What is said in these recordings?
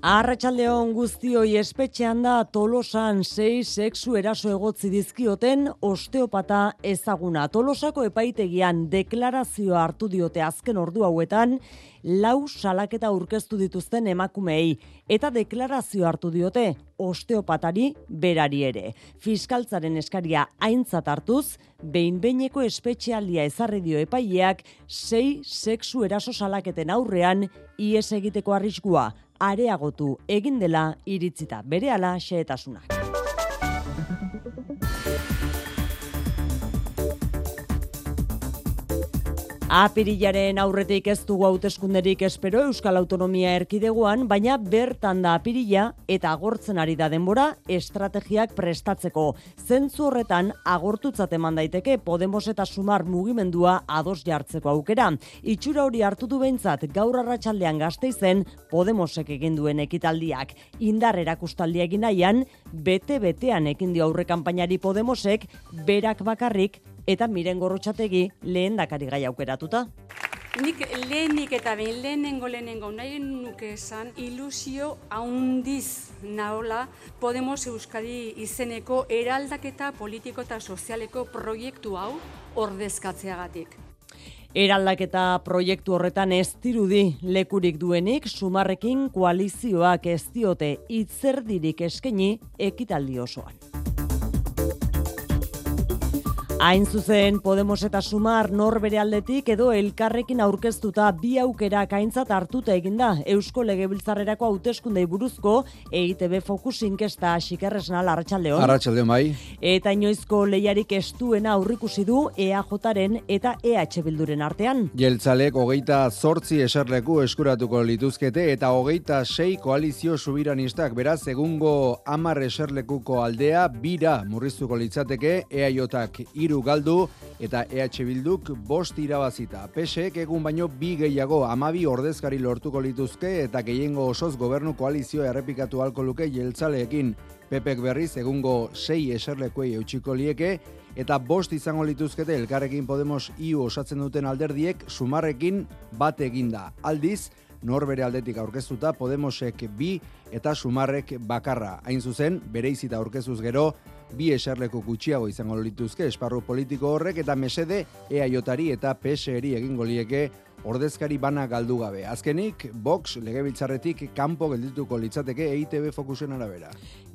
Arratxaldeon guztioi espetxean da tolosan sei sexu eraso egotzi dizkioten osteopata ezaguna. Tolosako epaitegian deklarazioa hartu diote azken ordu hauetan, lau salaketa aurkeztu dituzten emakumei eta deklarazio hartu diote osteopatari berari ere. Fiskaltzaren eskaria aintzat hartuz, behin-beineko espetxealdia ezarri dio epaileak sei sexu eraso salaketen aurrean ies egiteko arriskua areagotu egin dela iritzita berehala xehetasunak. Apirilaren aurretik ez dugu hauteskunderik espero Euskal Autonomia erkideguan, baina bertan da apirila eta agortzen ari da denbora estrategiak prestatzeko. Zentzu horretan agortutzat eman daiteke Podemos eta Sumar mugimendua ados jartzeko aukera. Itxura hori hartu du behintzat gaur arratsaldean gazteizen Podemosek egin duen ekitaldiak. Indar erakustaldia egin nahian, bete-betean ekin dio aurre kanpainari Podemosek, berak bakarrik eta miren gorrotxategi lehen dakari gai aukeratuta. Nik lehenik eta behin lehenengo lehenengo nahi nuke esan ilusio haundiz naola Podemos Euskadi izeneko eraldaketa politiko eta sozialeko proiektu hau ordezkatzeagatik. Eraldaketa proiektu horretan ez dirudi lekurik duenik sumarrekin koalizioak ez diote itzerdirik eskeni ekitaldi osoan. Hain zuzen, Podemos eta Sumar norbere aldetik edo elkarrekin aurkeztuta bi aukera kaintzat hartuta eginda Eusko Legebiltzarrerako hauteskundei buruzko EITB Focus inkesta xikerresnal Arratsaldeon. Arratsaldeon bai. Eta inoizko lehiarik estuena aurrikusi du EAJren eta EH Bilduren artean. Jeltzalek hogeita zortzi eserleku eskuratuko lituzkete eta hogeita sei koalizio subiranistak beraz egungo amar eserlekuko aldea bira murriztuko litzateke EAJak iru galdu eta EH Bilduk bost irabazita. PSEek egun baino bi gehiago amabi ordezkari lortuko lituzke eta gehiengo osoz gobernu koalizioa errepikatu halko luke jeltzaleekin. Pepek berriz egungo sei eserlekuei eutxiko lieke eta bost izango lituzkete elkarrekin Podemos iu osatzen duten alderdiek sumarrekin bat eginda. Aldiz, norbere aldetik aurkeztuta Podemosek bi eta sumarrek bakarra. Hain zuzen, bere izita aurkezuz gero, bi eserleko gutxiago izango lituzke esparru politiko horrek eta mesede EAJari eta PSRI egingo lieke ordezkari bana galdu gabe. Azkenik, Vox legebiltzarretik kanpo geldituko litzateke EITB fokusen arabera.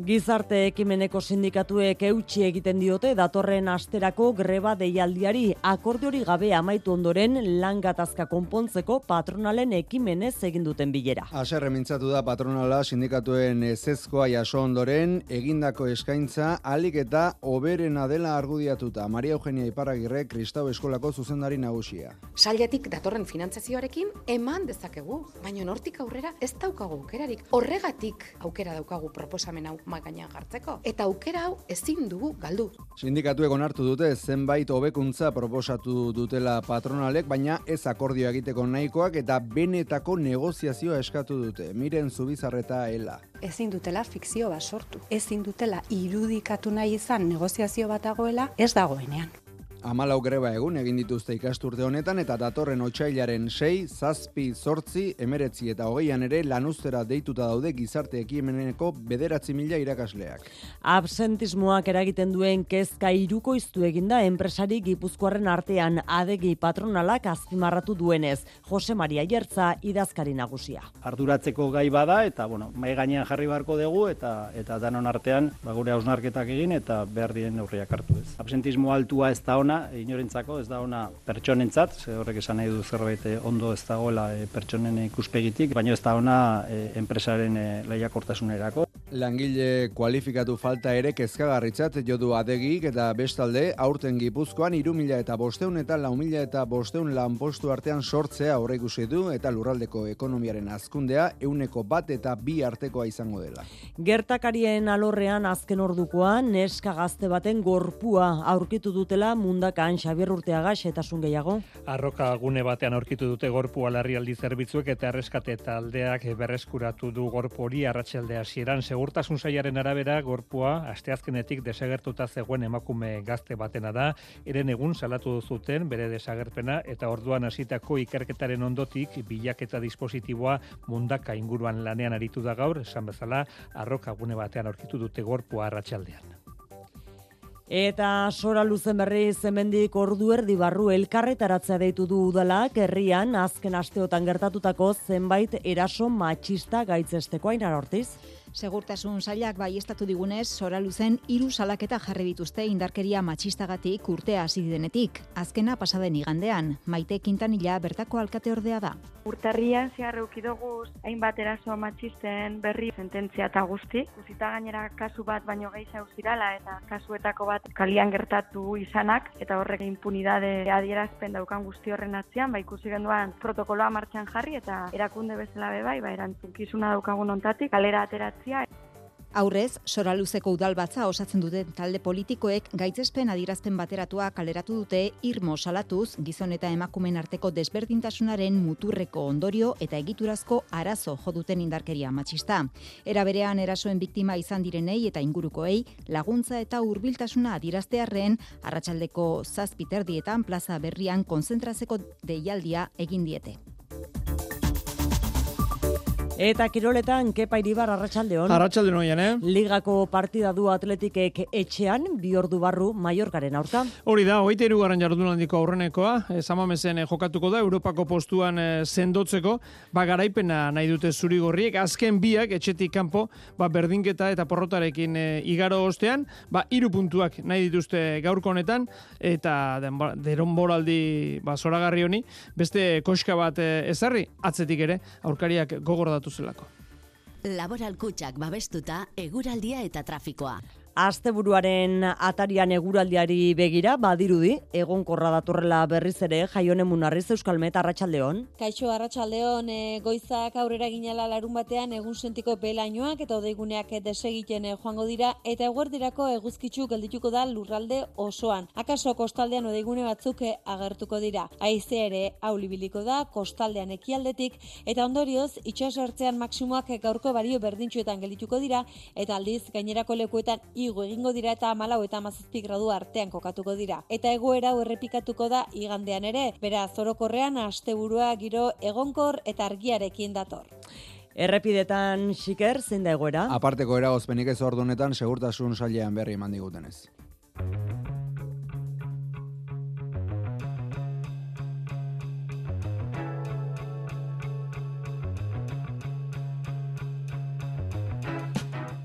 Gizarte ekimeneko sindikatuek eutxi egiten diote datorren asterako greba deialdiari akordiori gabe amaitu ondoren lan gatazka konpontzeko patronalen ekimenez egin duten bilera. Aserre mintzatu da patronala sindikatuen ezezkoa jaso ondoren egindako eskaintza alik eta oberena dela argudiatuta. Maria Eugenia Iparagirre, Kristau Eskolako zuzendari nagusia. Sailetik datorren finantzazioarekin eman dezakegu, baina nortik aurrera ez daukagu aukerarik. Horregatik aukera daukagu proposamen hau magainan jartzeko. Eta aukera hau ezin dugu galdu. Sindikatuek onartu dute zenbait hobekuntza proposatu dutela patronalek, baina ez akordio egiteko nahikoak eta benetako negoziazioa eskatu dute. Miren zubizarreta ela. Ezin dutela fikzio bat sortu. Ezin dutela irudikatu nahi izan negoziazio bat dagoela ez dagoenean. Amalau greba egun egin dituzte ikasturte honetan eta datorren otxailaren 6, zazpi, zortzi, emeretzi eta hogeian ere lanuztera deituta daude gizarte ekimeneko bederatzi mila irakasleak. Absentismoak eragiten duen kezka iruko iztu eginda enpresari gipuzkoaren artean adegi patronalak azpimarratu duenez. Jose Maria Jertza idazkari nagusia. Arduratzeko gai bada eta bueno, mai gainean jarri beharko dugu eta eta danon artean ba, gure hausnarketak egin eta behar diren neurriak hartu ez. Absentismo altua ez da ona ona, inorentzako, ez da ona pertsonentzat, ze horrek esan nahi du zerbait eh, ondo ez dagoela e, pertsonen ikuspegitik, baina ez da ona e, enpresaren lehiakortasunerako. Langile kualifikatu falta ere kezkagarritzat jodu adegik eta bestalde aurten gipuzkoan irumila eta bosteun eta lau mila eta bosteun lanpostu artean sortzea horre ikusi du eta lurraldeko ekonomiaren azkundea euneko bat eta bi artekoa izango dela. Gertakarien alorrean azken ordukoan neska gazte baten gorpua aurkitu dutela mundakan Xabier Urteaga xetasun gehiago. Arroka gune batean aurkitu dute gorpua larrialdi zerbitzuek eta erreskate taldeak berreskuratu du gorpu hori arratsaldea hasieran segurtasun saiaren arabera gorpua asteazkenetik desagertuta zegoen emakume gazte batena da, eren egun salatu zuten bere desagerpena eta orduan hasitako ikerketaren ondotik bilaketa dispositiboa mundaka inguruan lanean aritu da gaur, esan bezala, arroka gune batean aurkitu dute gorpua arratsaldean. Eta sora luzen berri zemendik ordu erdi barru elkarretaratzea deitu du udalak herrian azken asteotan gertatutako zenbait eraso matxista gaitzesteko ainar ortiz. Segurtasun sailak bai estatu digunez, sora luzen hiru salaketa jarri dituzte indarkeria matxistagatik urtea hasi denetik. Azkena pasaden igandean, maite kintanila bertako alkate ordea da. Urtarrian zehar eukidoguz, hainbat eraso matxisten berri sententzia eta guzti. Guzita gainera kasu bat baino gehi zirala eta kasuetako bat kalian gertatu izanak eta horrek impunidade adierazpen daukan guzti horren atzian, ba ikusi genduan protokoloa martxan jarri eta erakunde bezala bebai, ba erantzukizuna daukagun ontatik, kalera ateratzen Aurrez, soraluzeko udalbatza osatzen duten talde politikoek gaitzespen adirazpen bateratua kaleratu dute irmo salatuz gizon eta emakumen arteko desberdintasunaren muturreko ondorio eta egiturazko arazo joduten indarkeria matxista. Era berean erasoen biktima izan direnei eta ingurukoei laguntza eta hurbiltasuna adiraztearren arratsaldeko zazpiterdietan plaza berrian konzentrazeko deialdia egin diete. Eta kiroletan, kepa iribar arratsaldeon. Arratsaldeon oian, eh? Ligako partida du atletikek etxean, bi ordu barru Mallorcaren aurka. Hori da, hogeita irugarren jardunaldiko aurrenekoa, e, zamamezen e, jokatuko da, Europako postuan e, sendotzeko, ba garaipena nahi dute zuri gorriek, azken biak, etxetik kanpo, ba berdinketa eta porrotarekin e, igaro ostean, ba iru puntuak nahi dituzte gaurko honetan, eta deron boraldi ba, zoragarri honi, beste koska bat ezarri, atzetik ere, aurkariak zelako. Laboral kutsak babestuta, eguraldia eta trafikoa. Asteburuaren atarian eguraldiari begira, badirudi, egonkorra datorrela berriz ere, jaione munarriz Euskal Meta Arratxaldeon. Kaixo Arratxaldeon, e, goizak aurrera ginela larun batean egun sentiko belainoak eta odeiguneak desegiten e, joango dira, eta eguerdirako eguzkitzu geldituko da lurralde osoan. Akaso kostaldean odeigune batzuk e, agertuko dira. Aize ere, aulibiliko da, kostaldean ekialdetik, eta ondorioz, itxasortzean maksimoak gaurko bario berdintxuetan geldituko dira, eta aldiz, gainerako lekuetan igo egingo dira eta malau eta mazazpi gradu artean kokatuko dira. Eta egoera errepikatuko da igandean ere, bera zorokorrean asteburua giro egonkor eta argiarekin dator. Errepidetan xiker, zein da egoera? Aparteko eragozpenik ez ordunetan, segurtasun sailean berri eman digutenez.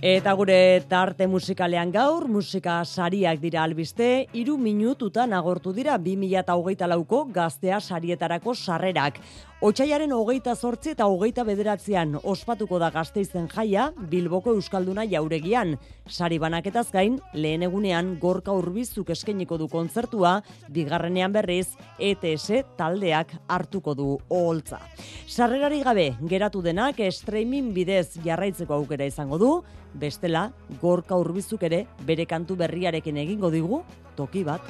Eta gure tarte musikalean gaur, musika sariak dira albiste, iru minututan agortu dira 2008 lauko gaztea sarietarako sarrerak. Otsaiaren hogeita zortzi eta hogeita bederatzean ospatuko da gazteizen jaia Bilboko Euskalduna jauregian. Sari banaketaz gain, lehen egunean gorka urbizuk eskeniko du kontzertua, bigarrenean berriz ETS taldeak hartuko du oholtza. Sarrerari gabe, geratu denak streaming bidez jarraitzeko aukera izango du, bestela gorka urbizuk ere bere kantu berriarekin egingo digu toki bat.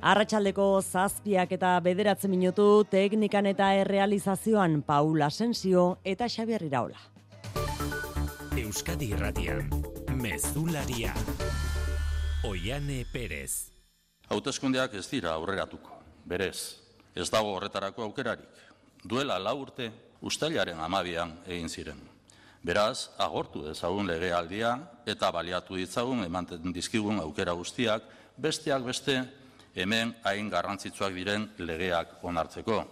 Arratxaldeko zazpiak eta bederatzen minutu teknikan eta errealizazioan Paula Asensio eta Xabier Iraola. Euskadi Irratian, Mezularia, Oiane Perez. Hautezkundeak ez dira aurreratuko, berez, ez dago horretarako aukerarik. Duela lau urte, ustailaren amabian egin ziren. Beraz, agortu dezagun legealdia eta baliatu ditzagun emanten dizkigun aukera guztiak, besteak beste hemen hain garrantzitsuak diren legeak onartzeko.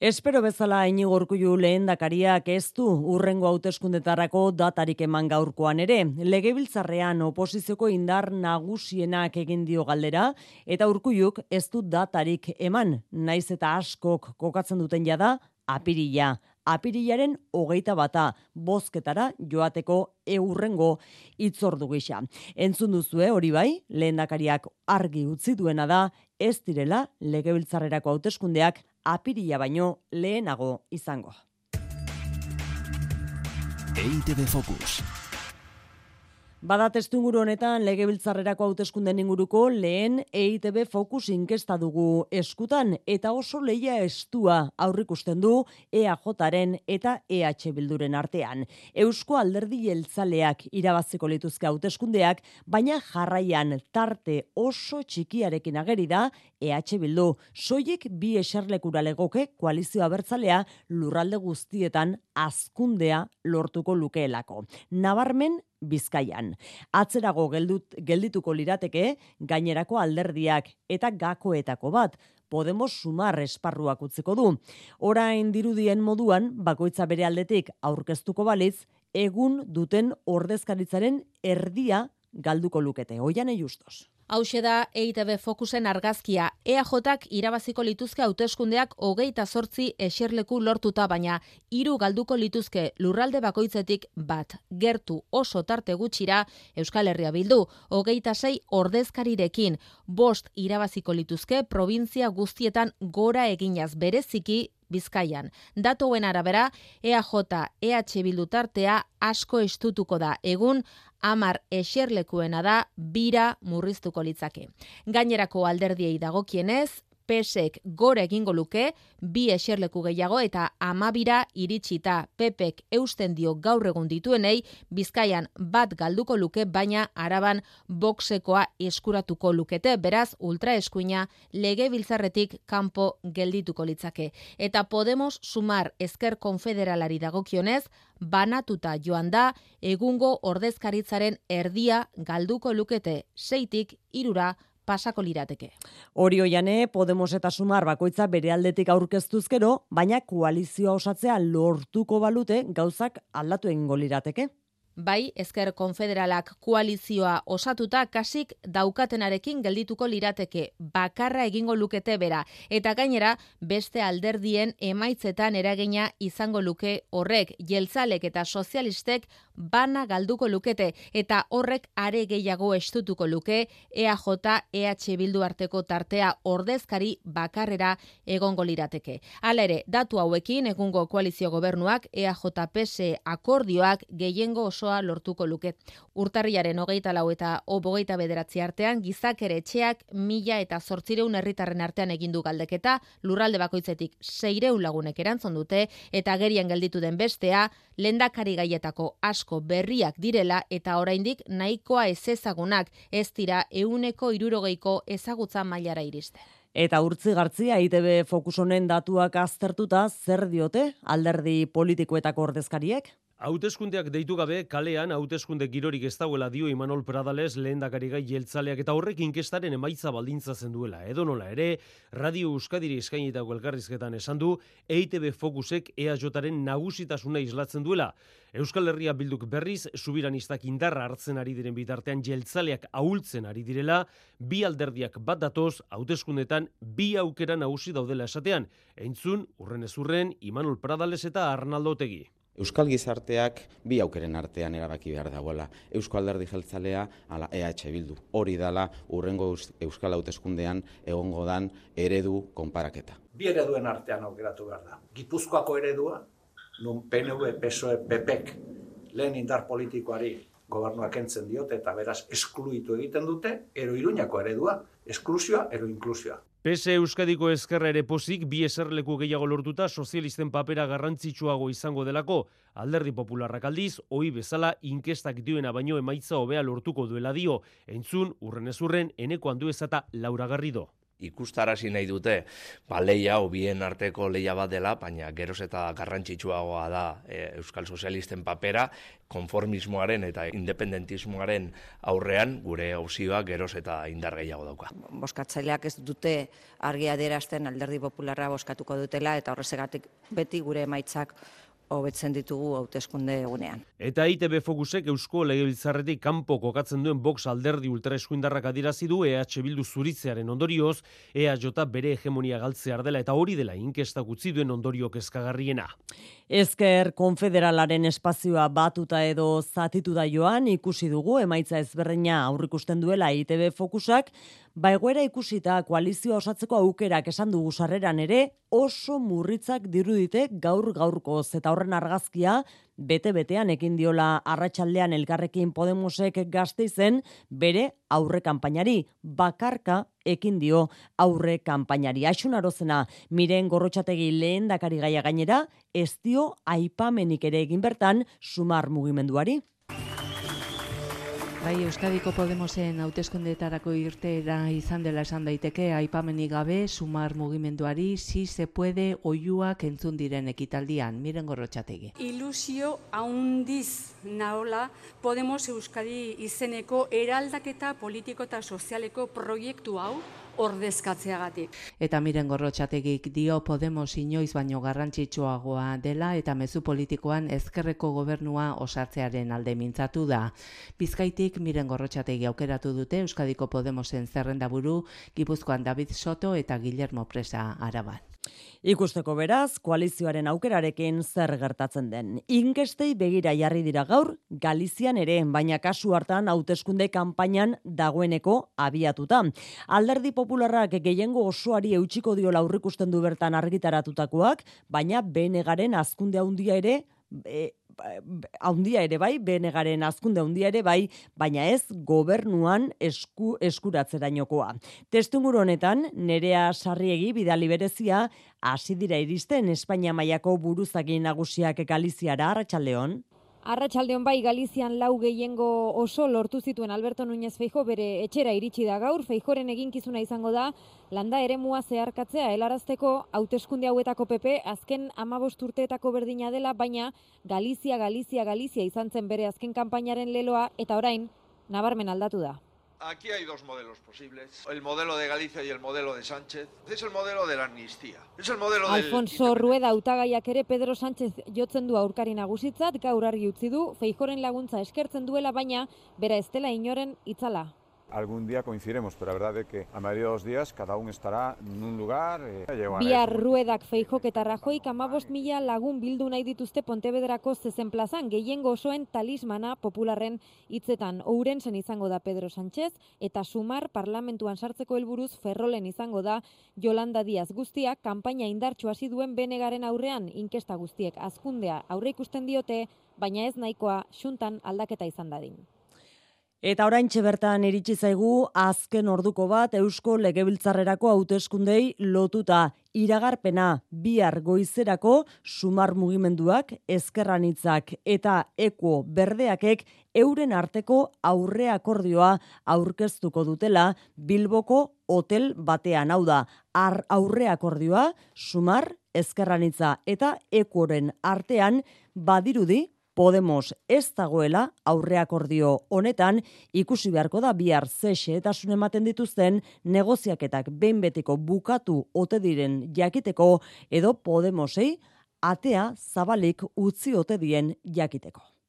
Espero bezala inigo urkullu lehen dakariak ez du urrengo hauteskundetarako datarik eman gaurkoan ere. Legebiltzarrean oposizioko indar nagusienak egin dio galdera eta urkulluk ez du datarik eman. Naiz eta askok kokatzen duten jada, apirila apirilaren hogeita bata bozketara joateko eurrengo itzordu gisa. Entzun duzue hori bai, lehendakariak argi utzi duena da, ez direla legebiltzarrerako hauteskundeak apirila baino lehenago izango. EITB Focus. Bada testunguru honetan legebiltzarrerako hauteskunden inguruko lehen EITB Focus inkesta dugu eskutan eta oso leia estua aurrikusten du EAJaren eta EH Bilduren artean. Eusko Alderdi Jeltzaleak irabaziko lituzke hauteskundeak, baina jarraian tarte oso txikiarekin ageri da EH Bildu. Soilik bi eserlekura legoke koalizioa bertzalea lurralde guztietan azkundea lortuko lukeelako. Nabarmen Bizkaian. Atzerago geldut, geldituko lirateke gainerako alderdiak eta gakoetako bat. Podemos sumar esparruak utziko du. Orain dirudien moduan, bakoitza bere aldetik aurkeztuko balitz, egun duten ordezkaritzaren erdia galduko lukete. Oian justos. Hauxe da EITB Fokusen argazkia. EAJak irabaziko lituzke hauteskundeak hogeita sortzi eserleku lortuta baina hiru galduko lituzke lurralde bakoitzetik bat. Gertu oso tarte gutxira Euskal Herria bildu. Hogeita sei ordezkarirekin bost irabaziko lituzke provintzia guztietan gora eginaz bereziki Bizkaian. Datoen arabera, EAJ, EH Bildu tartea asko estutuko da. Egun, amar eserlekuena da bira murriztuko litzake. Gainerako alderdiei dagokienez, PSek gore egingo luke, bi eserleku gehiago eta amabira iritsita. Pepek eusten dio gaur egun dituenei, Bizkaian bat galduko luke, baina araban boxekoa eskuratuko lukete, beraz ultra eskuina lege biltzarretik kanpo geldituko litzake. Eta Podemos sumar esker konfederalari dagokionez, banatuta joan da, egungo ordezkaritzaren erdia galduko lukete, seitik irura pasako lirateke. Hori oiane, Podemos eta Sumar bakoitza bere aldetik aurkeztuzkero, baina koalizioa osatzea lortuko balute gauzak aldatu egingo lirateke. Bai, ezker konfederalak koalizioa osatuta kasik daukatenarekin geldituko lirateke bakarra egingo lukete bera. Eta gainera, beste alderdien emaitzetan eragina izango luke horrek, jeltzalek eta sozialistek bana galduko lukete eta horrek are gehiago estutuko luke EAJ EH Bildu arteko tartea ordezkari bakarrera egongo lirateke. Hala ere, datu hauekin egungo koalizio gobernuak EAJ PS akordioak gehiengo osoa lortuko luke. Urtarriaren hogeita lau eta obogeita bederatzi artean gizakere etxeak mila eta zortzireun herritarren artean egindu galdeketa lurralde bakoitzetik seireun lagunek erantzon dute eta gerian gelditu den bestea lendakari gaietako asko berriak direla eta oraindik nahikoa ez ezagunak ez dira euneko irurogeiko ezagutza mailara iriste. Eta urtzi gartzia ITB fokusonen datuak aztertuta zer diote alderdi politikoetako ordezkariek? Hauteskundeak deitu gabe kalean hauteskunde girorik ez dauela dio Imanol Pradales lehendakari gai jeltzaleak eta horrek inkestaren emaitza baldintza zen duela. Edo nola ere, Radio Euskadiri eskainitako elkarrizketan esan du EITB Fokusek EAJaren nagusitasuna islatzen duela. Euskal Herria bilduk berriz subiranistak indarra hartzen ari diren bitartean jeltzaleak ahultzen ari direla, bi alderdiak bat datoz hauteskundetan bi aukera nagusi daudela esatean. Entzun, urren ezurren, Imanol Pradales eta Arnaldo Otegi. Euskal gizarteak bi aukeren artean erabaki behar dagoela. Euskal Alderdi Jeltzalea ala EH Bildu. Hori dala urrengo Euskal Hauteskundean egongo dan eredu konparaketa. Bi ereduen artean aukeratu behar da. Gipuzkoako eredua, nun PNV, PSOE, PPek lehen indar politikoari gobernuak entzen diote eta beraz eskluitu egiten dute, ero iruñako eredua, esklusioa, ero inklusioa. PS Euskadiko ezkerra ere pozik, bi eserleku gehiago lortuta sozialisten papera garrantzitsuago izango delako. Alderdi popularrak aldiz, hoi bezala inkestak dioena baino emaitza hobea lortuko duela dio. Entzun, urren ezurren, eneko handu ezata Laura Garrido ikustarazi nahi dute ba, leia bien arteko leia bat dela, baina geroz eta garrantzitsuagoa da e, Euskal Sozialisten papera, konformismoaren eta independentismoaren aurrean gure hauzioa geroz eta indar gehiago dauka. Boskatzaileak ez dute argia derazten alderdi popularra boskatuko dutela eta horrezegatik beti gure emaitzak hobetzen ditugu hauteskunde egunean. Eta ITB Fokusek Eusko Legebiltzarretik kanpo kokatzen duen Vox alderdi ultraeskuindarrak adirazi du EH Bildu zuritzearen ondorioz, EH bere hegemonia galtzea dela eta hori dela inkestak utzi duen ondorio kezkagarriena. Ezker konfederalaren espazioa batuta edo zatitu da joan ikusi dugu emaitza ezberdina aurrikusten duela ITB Fokusak, Ba egoera ikusita koalizioa osatzeko aukerak esan dugu sarreran ere oso murritzak dirudite gaur gaurkoz eta horren argazkia bete-betean ekin diola arratsaldean elkarrekin Podemosek gazte izen bere aurre kanpainari bakarka ekin dio aurre kanpainari. Aixun arozena, miren gorrotxategi lehen dakari gaia gainera, ez dio aipamenik ere egin bertan sumar mugimenduari. Bai, Euskadiko Podemosen hauteskundeetarako irtera izan dela esan daiteke aipamenik gabe sumar mugimenduari si se puede oiuak entzun diren ekitaldian, miren gorrotxategi. Ilusio haundiz naola Podemos Euskadi izeneko eraldaketa politiko eta sozialeko proiektu hau ordezkatzeagatik. Eta miren gorrotxategik dio Podemos inoiz baino garrantzitsuagoa dela eta mezu politikoan ezkerreko gobernua osatzearen alde mintzatu da. Bizkaitik miren gorrotxategi aukeratu dute Euskadiko Podemosen zerrendaburu Gipuzkoan David Soto eta Guillermo Presa Araban. Ikusteko beraz, koalizioaren aukerarekin zer gertatzen den. Inkestei begira jarri dira gaur, Galizian ere, baina kasu hartan hauteskunde kanpainan dagoeneko abiatuta. Alderdi popularrak gehiengo osoari eutxiko dio laurrikusten du bertan argitaratutakoak, baina benegaren azkunde handia ere e, haundia ere bai, benegaren azkunde handia ere bai, baina ez gobernuan esku, eskuratzerainokoa. Testumur honetan, nerea sarriegi bidali berezia, hasi dira iristen Espainia mailako buruzagin nagusiak Galiziara Arratsaldeon. Arratxaldeon bai Galizian lau gehiengo oso lortu zituen Alberto Núñez Feijo bere etxera iritsi da gaur, Feijoren eginkizuna izango da, landa ere mua zeharkatzea helarazteko hauteskunde hauetako PP azken amabost urteetako berdina dela, baina Galizia, Galizia, Galizia izan zen bere azken kanpainaren leloa eta orain nabarmen aldatu da. Aquí hay dos modelos posibles, el modelo de Galicia y el modelo de Sánchez. Es el modelo de la amnistía. Es el modelo Alfonso del... Rueda hautagaiak ere Pedro Sánchez jotzen du aurkari nagusitzat, gaur argi utzi du, Feijoren laguntza eskertzen duela, baina bera estela inoren itzala algún día coincidiremos, pero la verdad es que a de dos días cada uno estará en un lugar. Eh, Bihar ruedak feijok eta rajoik amabost mila lagun bildu nahi dituzte Pontebederako zezen plazan, gehiengo osoen talismana popularren hitzetan. Ourensen izango da Pedro Sánchez eta sumar parlamentuan sartzeko helburuz ferrolen izango da Yolanda Díaz guztiak kanpaina indartsu hasi duen benegaren aurrean inkesta guztiek azkundea aurre ikusten diote, baina ez nahikoa xuntan aldaketa izan dadin. Eta oraintxe bertan iritsi zaigu azken orduko bat Eusko Legebiltzarrerako hauteskundei lotuta. Iragarpena bihar goizerako sumar mugimenduak ezkerranitzak eta eko berdeakek euren arteko aurre akordioa aurkeztuko dutela Bilboko hotel batean. Hau da ar aurre akordioa sumar ezkerranitza eta ekoren artean badirudi Podemos ez dagoela aurreakordio honetan ikusi beharko da bihar zexe eta ematen dituzten negoziaketak behin betiko bukatu ote diren jakiteko edo Podemosei atea zabalik utzi ote dien jakiteko.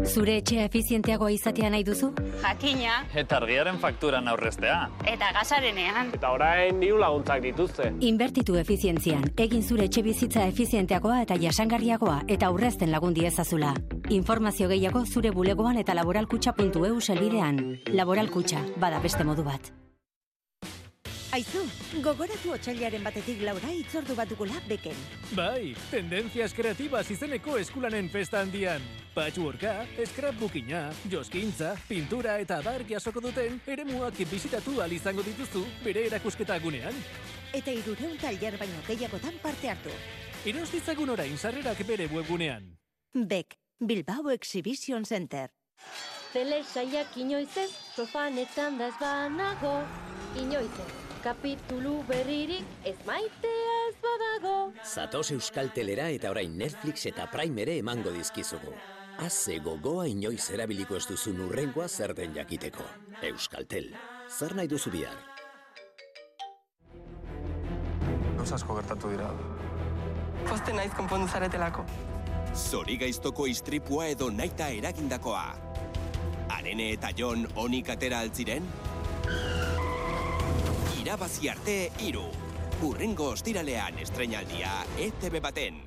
Zure etxea efizienteagoa izatea nahi duzu? Jakina. Eta argiaren fakturan aurreztea. Eta gasarenean. Eta orain diru laguntzak dituzte. Inbertitu efizientzian. Egin zure etxe bizitza efizienteagoa eta jasangarriagoa eta aurrezten lagundi ezazula. Informazio gehiago zure bulegoan eta laboralkutxa.eu selbidean. Laboralkutxa, bada beste modu bat. Aizu, gogoratu otxailaren batetik laura itzordu batukula beken. Bai, tendenzias kreatibas izeneko eskulanen festa handian. Patchworka, scrapbookina, joskintza, pintura eta bar jasoko duten ere muak bizitatu izango dituzu bere erakusketa gunean. Eta irureun talier baino gehiagotan parte hartu. Eros ditzagun orain sarrerak bere webgunean. Bek, Bilbao Exhibition Center. Tele saiak inoizez, sofanetan da ez banago, inoizez kapitulu berririk ez maitea ez badago. Zatoz Euskal Telera eta orain Netflix eta Prime ere emango dizkizugu. Haze gogoa inoiz erabiliko ez duzu nurrengoa zer den jakiteko. Euskal Tel, zer nahi duzu bihar? asko gertatu dira. Poste naiz konpondu zaretelako. Zori gaiztoko istripua edo naita eragindakoa. Arene eta Jon onik atera altziren? Irabazi arte iru. Urrengo ostiralean estrenaldia ETV baten.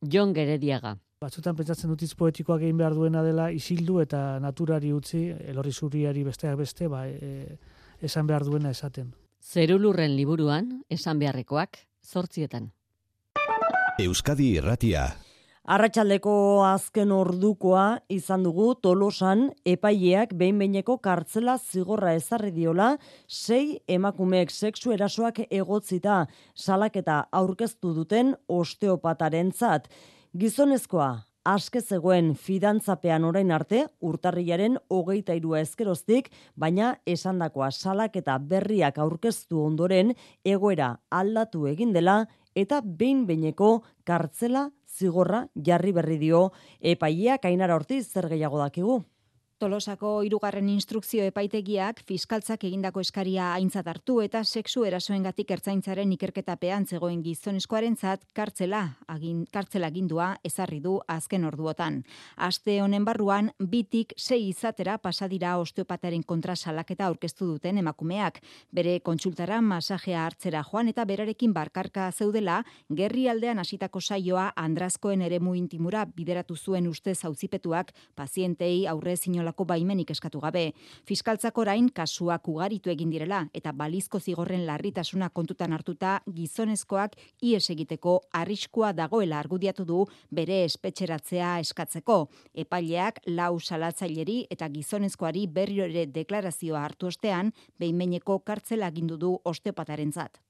Jon Gerediaga. Batzutan pentsatzen dut hitz poetikoak egin behar duena dela isildu eta naturari utzi, elorri zuriari besteak beste, ba, e, esan behar duena esaten. Zerulurren liburuan, esan beharrekoak, zortzietan. Euskadi Irratia. Arratxaldeko azken ordukoa izan dugu tolosan epaileak behin-beineko kartzela zigorra ezarri diola, sei emakumeek sexu erasoak egotzita salaketa aurkeztu duten osteopataren zat. Gizonezkoa, aske zegoen fidantzapean orain arte, urtarrilaren hogeita irua ezkeroztik, baina esandakoa salaketa berriak aurkeztu ondoren, egoera aldatu egin dela, eta behin-beineko kartzela zigorra jarri berri dio epaileak Ainara Ortiz zer gehiago dakigu. Tolosako hirugarren instrukzio epaitegiak fiskaltzak egindako eskaria aintzat hartu eta sexu erasoengatik ertzaintzaren ikerketapean zegoen gizonezkoarentzat kartzela agin kartzela agindua ezarri du azken orduotan. Aste honen barruan bitik sei izatera pasadira osteopataren kontra salaketa aurkeztu duten emakumeak. Bere kontsultara masajea hartzera joan eta berarekin barkarka zeudela gerri aldean hasitako saioa Andrazkoen eremu intimura bideratu zuen ustez auzipetuak pazientei aurre zinolako inolako baimenik eskatu gabe. Fiskaltzak orain kasuak ugaritu egin direla eta balizko zigorren larritasuna kontutan hartuta gizonezkoak ies egiteko arriskua dagoela argudiatu du bere espetxeratzea eskatzeko. Epaileak lau salatzaileri eta gizonezkoari berriro ere deklarazioa hartu ostean behinmeineko kartzela agindu du osteopatarentzat.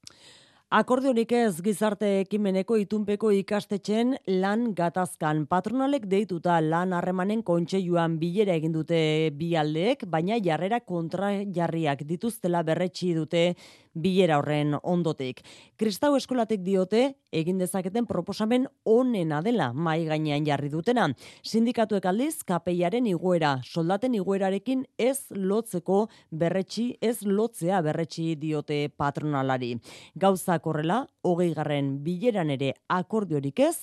Akordiorik ez gizarte ekimeneko itunpeko ikastetxen lan gatazkan. Patronalek deituta lan harremanen kontseiluan bilera egin dute bi aldeek, baina jarrera kontra jarriak dituztela berretsi dute bilera horren ondotik. Kristau eskolatik diote, egin dezaketen proposamen onena dela mai gainean jarri dutena. Sindikatuek aldiz, kapeiaren iguera, soldaten iguerarekin ez lotzeko berretsi, ez lotzea berretsi diote patronalari. Gauza korrela, hogei garren bileran ere akordiorik ez,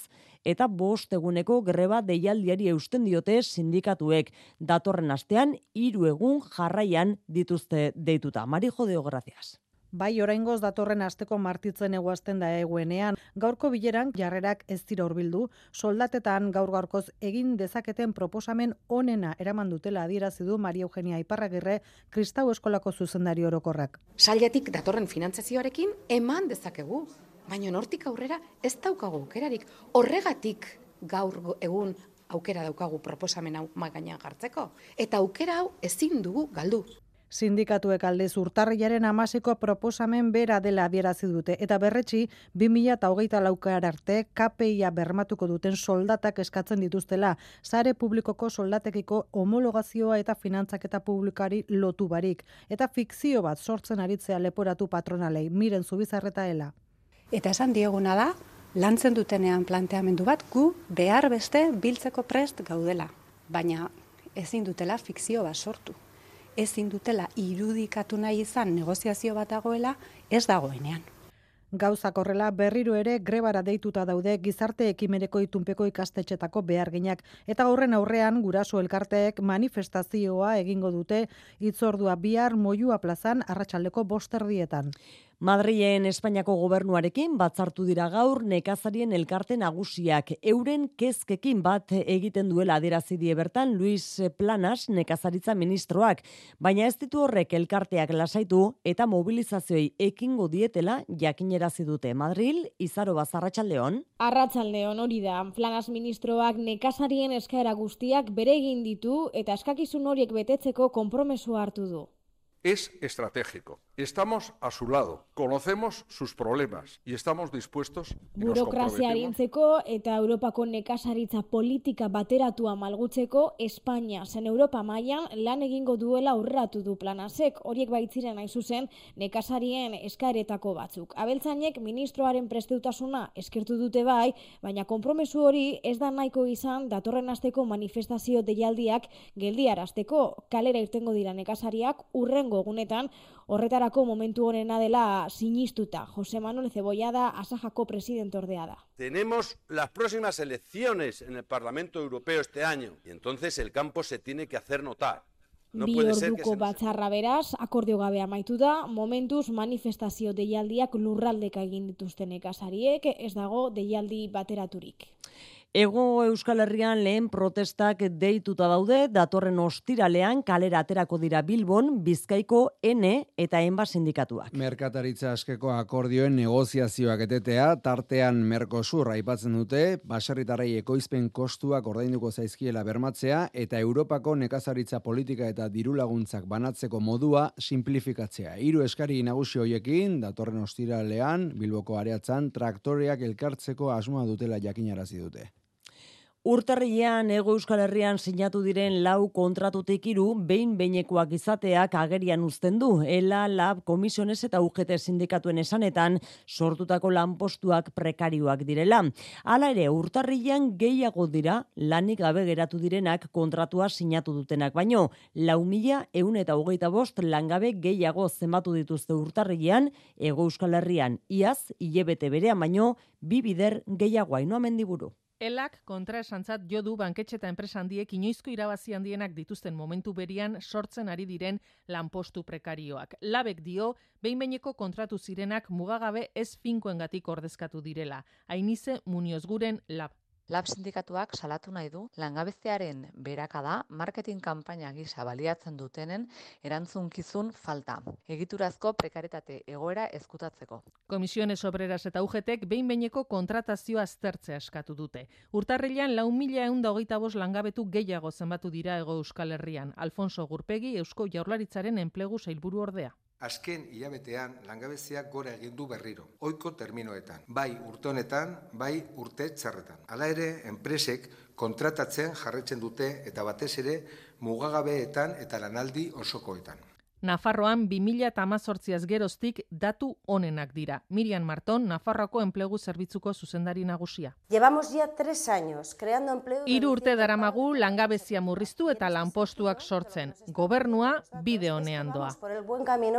eta bost eguneko greba deialdiari eusten diote sindikatuek datorren astean hiru egun jarraian dituzte deituta. Mari jodeo, gracias. Bai, oraingoz datorren asteko martitzen eguazten da eguenean. Gaurko bileran jarrerak ez dira hurbildu, soldatetan gaur gaurkoz egin dezaketen proposamen onena eraman dutela adierazi du Maria Eugenia Iparragirre Kristau Eskolako zuzendari orokorrak. Sailetik datorren finantzazioarekin eman dezakegu, baina nortik aurrera ez daukagu aukerarik. Horregatik gaur egun aukera daukagu proposamen hau magainan jartzeko eta aukera hau ezin dugu galdu. Sindikatuek alde urtarrilaren amaseko proposamen bera dela adierazi dute eta berretsi 2008 laukar arte KPIa bermatuko duten soldatak eskatzen dituztela. Sare publikoko soldatekiko homologazioa eta finantzaketa publikari lotu barik eta fikzio bat sortzen aritzea leporatu patronalei. Miren zubizarreta ela. Eta esan dieguna da, lantzen dutenean planteamendu bat gu behar beste biltzeko prest gaudela, baina ezin dutela fikzio bat sortu ezin dutela irudikatu nahi izan negoziazio bat dagoela, ez dagoenean. Gauza korrela berriro ere grebara deituta daude gizarte ekimeneko itunpeko ikastetxetako beharginak eta horren aurrean guraso elkarteek manifestazioa egingo dute itzordua bihar moiua plazan arratsaldeko bosterdietan. Madrilen Espainiako gobernuarekin batzartu dira gaur nekazarien elkarte nagusiak euren kezkekin bat egiten duela adierazi die bertan Luis Planas nekazaritza ministroak, baina ez ditu horrek elkarteak lasaitu eta mobilizazioei ekingo dietela jakinerazi dute Madril Izaro Bazarratsaldeon. Arratsaldeon hori da Planas ministroak nekazarien eskaera guztiak bere egin ditu eta eskakizun horiek betetzeko konpromisoa hartu du. Es estratégico. Estamos a su lado, conocemos sus problemas y estamos dispuestos Burokrazia arintzeko eta Europako nekasaritza politika bateratua malgutzeko Espainia zen Europa mailan lan egingo duela aurreratu du planasek. Horiek baitziren nahi zuzen nekasarien eskaeretako batzuk. Abeltzainek ministroaren presteutasuna eskertu dute bai, baina konpromesu hori ez da nahiko izan datorren asteko manifestazio deialdiak geldiarazteko. Kalera irtengo dira nekasariak urrengo egunetan horretarako momentu honena dela sinistuta. José Manuel Cebollada, Asajako presidente ordea Tenemos las próximas elecciones en el Parlamento Europeo este año y entonces el campo se tiene que hacer notar. No Bi se batzarra beraz, akordio gabe amaitu da, momentuz manifestazio deialdiak lurraldeka egin dituzten ekasariek, ez dago deialdi bateraturik. Ego Euskal Herrian lehen protestak deituta daude, datorren ostiralean kalera aterako dira Bilbon, Bizkaiko N eta Enba sindikatuak. Merkataritza askeko akordioen negoziazioak etetea, tartean Mercosur aipatzen dute, baserritarrei ekoizpen kostuak ordainduko zaizkiela bermatzea eta Europako nekazaritza politika eta diru laguntzak banatzeko modua simplifikatzea. Hiru eskari nagusi hoiekin datorren ostiralean Bilboko areatzan traktoreak elkartzeko asmoa dutela jakinarazi dute. Urtarrilean Ego Euskal Herrian sinatu diren lau kontratutik hiru behin beinekoak izateak agerian uzten du. Ela Lab Komisiones eta UGT sindikatuen esanetan sortutako lanpostuak prekarioak direla. Hala ere, urtarrilean gehiago dira lanik gabe geratu direnak kontratua sinatu dutenak baino. Lau mila eun eta hogeita bost langabe gehiago zenbatu dituzte urtarrilean Ego Euskal Herrian iaz, hilebete berean baino, bi bider gehiago hainoa mendiburu. Elak kontra esantzat jo du banketxe eta enpresa handiek inoizko irabazi handienak dituzten momentu berian sortzen ari diren lanpostu prekarioak. Labek dio, behin kontratu zirenak mugagabe ez finkoengatik ordezkatu direla. Ainize Munioz guren lab. Lab sindikatuak salatu nahi du langabeziaren berakada marketing kanpaina gisa baliatzen dutenen erantzunkizun falta. Egiturazko prekaretate egoera ezkutatzeko. Komisiones Obreras eta UGTek behin behineko kontratazioa aztertzea eskatu dute. Urtarrilean lau mila egun hogeita langabetu gehiago zenbatu dira ego Euskal Herrian. Alfonso Gurpegi Eusko Jaurlaritzaren enplegu zailburu ordea. Azken hilabetean langabeziak gora egin du berriro, ohiko terminoetan, bai urte honetan, bai urte txarretan. Hala ere, enpresek kontratatzen jarretzen dute eta batez ere mugagabeetan eta lanaldi osokoetan. Nafarroan 2018az geroztik datu onenak dira. Mirian Marton, Nafarroako enplegu zerbitzuko zuzendari nagusia. Llevamos ya tres años creando empleo... Iru urte daramagu langabezia murriztu eta lanpostuak sortzen. Gobernua bide honean doa.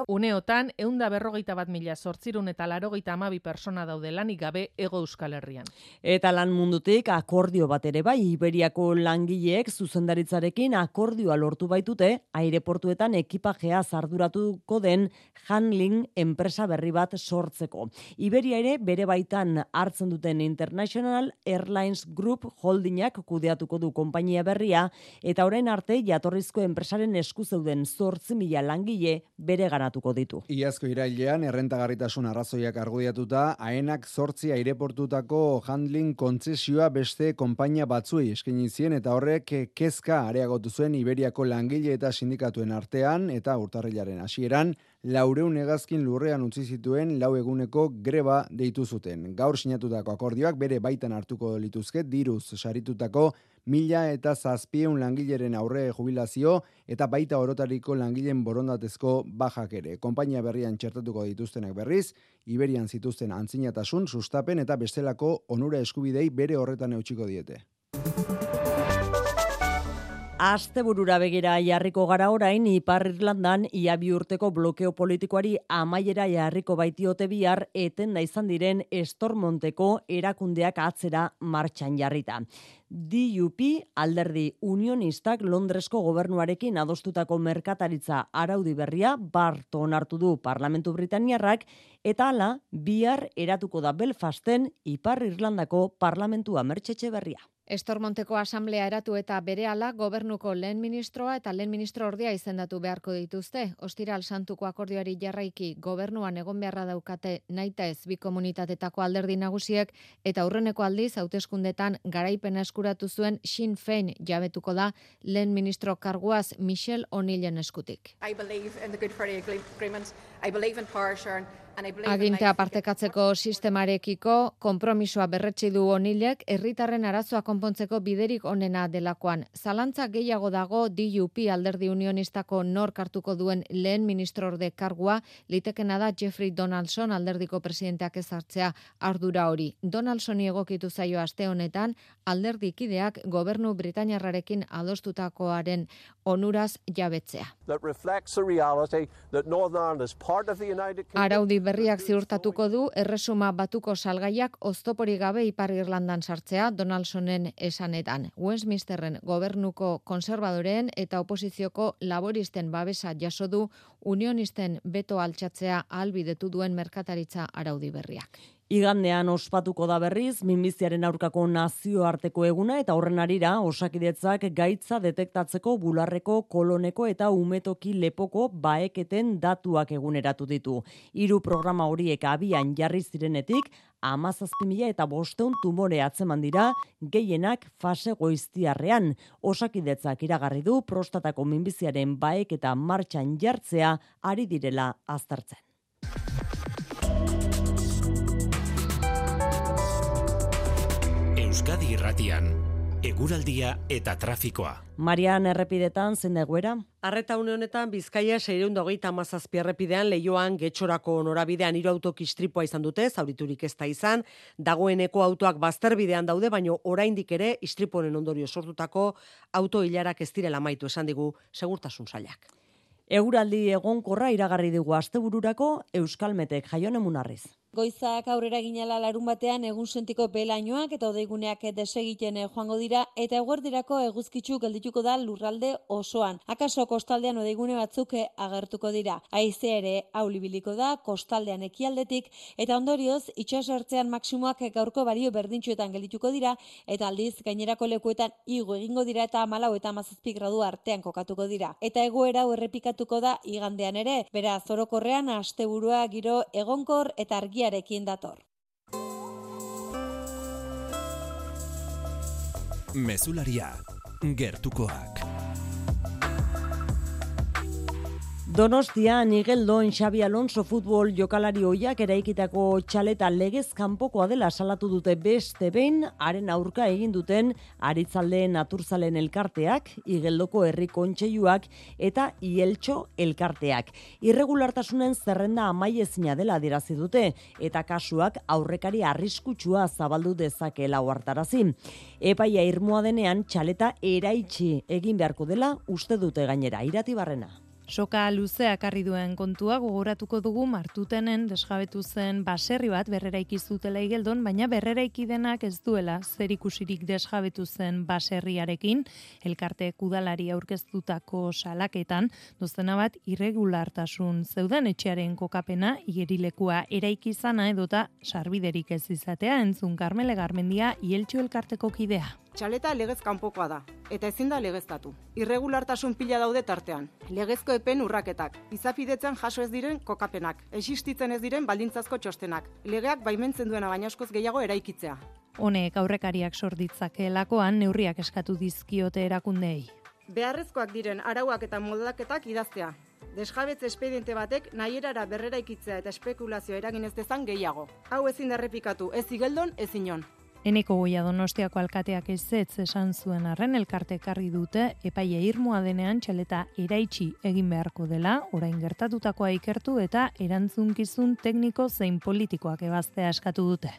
Uneotan, eunda berrogeita bat mila sortzirun eta larogeita amabi persona daude lanik gabe ego euskal herrian. Eta lan mundutik akordio bat ere bai, Iberiako langileek zuzendaritzarekin akordioa lortu baitute, aireportuetan ekipajea arduratuko den handling enpresa berri bat sortzeko. Iberia ere bere baitan hartzen duten International Airlines Group holdingak kudeatuko du konpainia berria eta orain arte jatorrizko enpresaren esku zeuden 8.000 langile bere ganatuko ditu. Iazko irailean errentagarritasun arrazoiak argudiatuta aenak 8 aireportutako handling kontzesioa beste konpainia batzuei eskaini zien eta horrek kezka areagotu zuen Iberiako langile eta sindikatuen artean eta urta urtarrilaren hasieran laureun egazkin lurrean utzi zituen lau eguneko greba deitu zuten. Gaur sinatutako akordioak bere baitan hartuko lituzke diruz saritutako mila eta zazpieun langileren aurre jubilazio eta baita orotariko langileen borondatezko bajak ere. Konpainia berrian txertatuko dituztenak berriz, Iberian zituzten antzinatasun, sustapen eta bestelako onura eskubidei bere horretan eutxiko diete. Asteburura begira jarriko gara orain Ipar Irlandan ia bi urteko blokeo politikoari amaiera jarriko baitiote bihar etenda izan diren Estormonteko erakundeak atzera martxan jarrita. DUP alderdi unionistak Londresko gobernuarekin adostutako merkataritza araudi berria bart onartu du Parlamentu Britaniarrak eta hala bihar eratuko da Belfasten Ipar Irlandako Parlamentua mertxetxe berria. Estormonteko asamblea eratu eta berehala gobernuko lehen ministroa eta lehen ministro ordea izendatu beharko dituzte. Ostiral santuko akordioari jarraiki gobernuan egon beharra daukate naita ez bi komunitatetako alderdi nagusiek eta aurreneko aldiz hauteskundetan garaipen eskuratu zuen Sinn Fein jabetuko da lehen ministro karguaz Michel O'Neillen eskutik. I believe in the Good Friday agreement. I believe in power sharing. Agintea partekatzeko sistemarekiko konpromisoa berretsi du onilek herritarren arazoa konpontzeko biderik onena delakoan. Zalantza gehiago dago DUP alderdi unionistako nor kartuko duen lehen ministrorde kargua, litekena da Jeffrey Donaldson alderdiko presidenteak ezartzea ardura hori. Donaldsoni egokitu zaio aste honetan alderdikideak gobernu Britainiarrarekin adostutakoaren onuraz jabetzea. Araudi berriak ziurtatuko du erresuma batuko salgaiak oztopori gabe Ipar Irlandan sartzea Donaldsonen esanetan. Westminsterren gobernuko konservadoreen eta oposizioko laboristen babesa jaso du unionisten beto altxatzea albidetu duen merkataritza araudi berriak. Igandean ospatuko da berriz, minbiziaren aurkako nazioarteko eguna eta horren arira osakidetzak gaitza detektatzeko bularreko, koloneko eta umetoki lepoko baeketen datuak eguneratu ditu. Hiru programa horiek abian jarri zirenetik, amazazpi mila eta bosteun tumore atzeman dira gehienak fase goiztiarrean. Osakidetzak iragarri du prostatako minbiziaren baek eta martxan jartzea ari direla aztertzen. Euskadi Irratian, eguraldia eta trafikoa. Marian errepidetan zen egoera? Arreta une honetan Bizkaia 627 errepidean leioan getxorako norabidean hiru autok istripua izan dute, zauriturik ez da izan, dagoeneko autoak bazterbidean daude, baino oraindik ere istriponen ondorio sortutako auto hilarak ez direla maitu esan digu segurtasun sailak. Eguraldi egonkorra iragarri dugu astebururako Euskalmetek jaion emunarriz. Goizak aurrera ginela larun batean egun sentiko belainoak eta odeiguneak desegiten joango dira eta eguerdirako eguzkitzu geldituko da lurralde osoan. Akaso kostaldean odeigune batzuk agertuko dira. Aize ere aulibiliko da kostaldean ekialdetik eta ondorioz itxasortzean maksimoak gaurko bario berdintxuetan geldituko dira eta aldiz gainerako lekuetan igo egingo dira eta malau eta mazazpik gradu artean kokatuko dira. Eta egoera errepikatuko da igandean ere, bera zorokorrean asteburua giro egonkor eta argi argiarekin dator. Mesularia, gertukoak. Donostia Nigeldon Xabi Alonso futbol jokalari hoiak eraikitako txaleta legez kanpokoa dela salatu dute beste behin haren aurka egin duten aritzalde naturzalen elkarteak, Igeldoko herri kontseiluak eta Ieltxo elkarteak. Irregulartasunen zerrenda amaiezina dela adierazi dute eta kasuak aurrekari arriskutsua zabaldu dezake lau hartarazi. Epaia irmoa denean txaleta eraitsi egin beharko dela uste dute gainera irati barrena. Soka luzeak harri duen kontua gogoratuko dugu martutenen desjabetu zen baserri bat berrera ikizutela igeldon, baina berrera ikidenak ez duela zer ikusirik desjabetu zen baserriarekin, elkarte kudalari aurkeztutako salaketan, dozena bat irregulartasun zeuden etxearen kokapena, igerilekua eraikizana edota sarbiderik ez izatea entzun Carmele Garmendia ieltxo elkarteko kidea. Txaleta legez kanpokoa da, eta ezin da legeztatu. Irregulartasun pila daude tartean. Legezko epen urraketak, izapidetzen jaso ez diren kokapenak, existitzen ez diren baldintzazko txostenak, legeak baimentzen duena baina askoz gehiago eraikitzea. Honek aurrekariak sorditzakelakoan neurriak eskatu dizkiote erakundeei. Beharrezkoak diren arauak eta moldaketak idaztea. Desjabetze espediente batek nahierara berrera ikitzea eta espekulazio eragin ez dezan gehiago. Hau ezin derrepikatu ez igeldon ez inon. Eneko goia donostiako alkateak ez esan zuen arren elkarte karri dute epaia irmoa denean txaleta eraitsi egin beharko dela, orain gertatutakoa ikertu eta erantzunkizun tekniko zein politikoak ebaztea eskatu dute.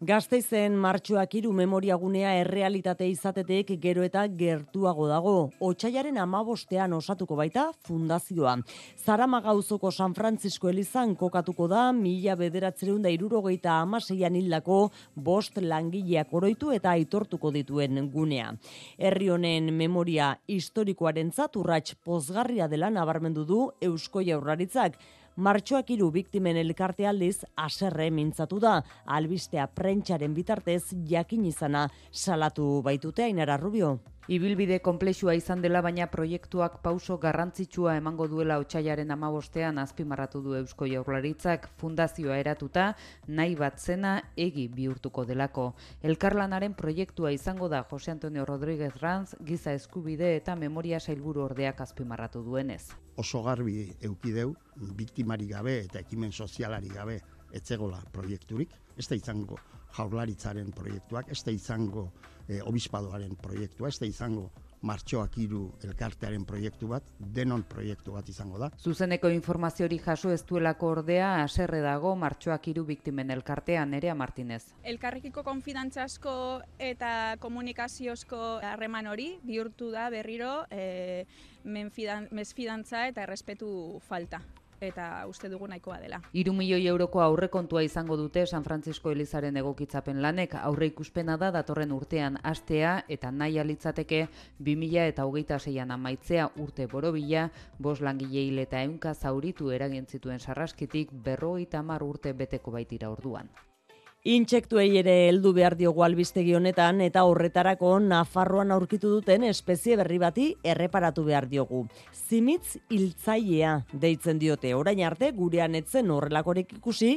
Gasteizen martxoak iru memoriagunea errealitate izatetek gero eta gertuago dago. Otsaiaren amabostean osatuko baita fundazioa. Zarama gauzoko San Francisco Elizan kokatuko da mila bederatzereun da irurogeita amaseian hildako bost langileak oroitu eta aitortuko dituen gunea. Herri honen memoria historikoaren zaturratx pozgarria dela nabarmendu du Eusko Jaurlaritzak. Martxoak iru biktimen elkarte aldiz aserre mintzatu da, albistea prentxaren bitartez jakin izana salatu baitute ainara rubio. Ibilbide konplexua izan dela baina proiektuak pauso garrantzitsua emango duela otxaiaren amabostean azpimarratu du Eusko Jaurlaritzak fundazioa eratuta nahi bat zena egi bihurtuko delako. Elkarlanaren proiektua izango da Jose Antonio Rodríguez Ranz giza eskubide eta memoria sailburu ordeak azpimarratu duenez. Oso garbi eukideu, biktimari gabe eta ekimen sozialari gabe etzegola proiekturik, ez da izango jaurlaritzaren proiektuak, ez da izango e, obispadoaren proiektua, ez da izango martxoak iru elkartearen proiektu bat, denon proiektu bat izango da. Zuzeneko informazio hori jaso ez duelako ordea, aserre dago martxoak iru biktimen elkartean, Nerea Martinez. Elkarrekiko konfidantzasko eta komunikaziozko harreman hori bihurtu da berriro e, mesfidantza eta errespetu falta eta uste dugu nahikoa dela. Iru milioi euroko aurrekontua izango dute San Francisco Elizaren egokitzapen lanek aurre ikuspena da datorren urtean astea eta nahi alitzateke 2000 eta hogeita zeian amaitzea urte borobila, bos langile hil eta eunka zauritu eragintzituen sarraskitik berroita mar urte beteko baitira orduan. Intsektuei ere heldu behar diogu albistegi honetan eta horretarako Nafarroan aurkitu duten espezie berri bati erreparatu behar diogu. Zimitz hiltzailea deitzen diote. Orain arte gurean etzen horrelakorek ikusi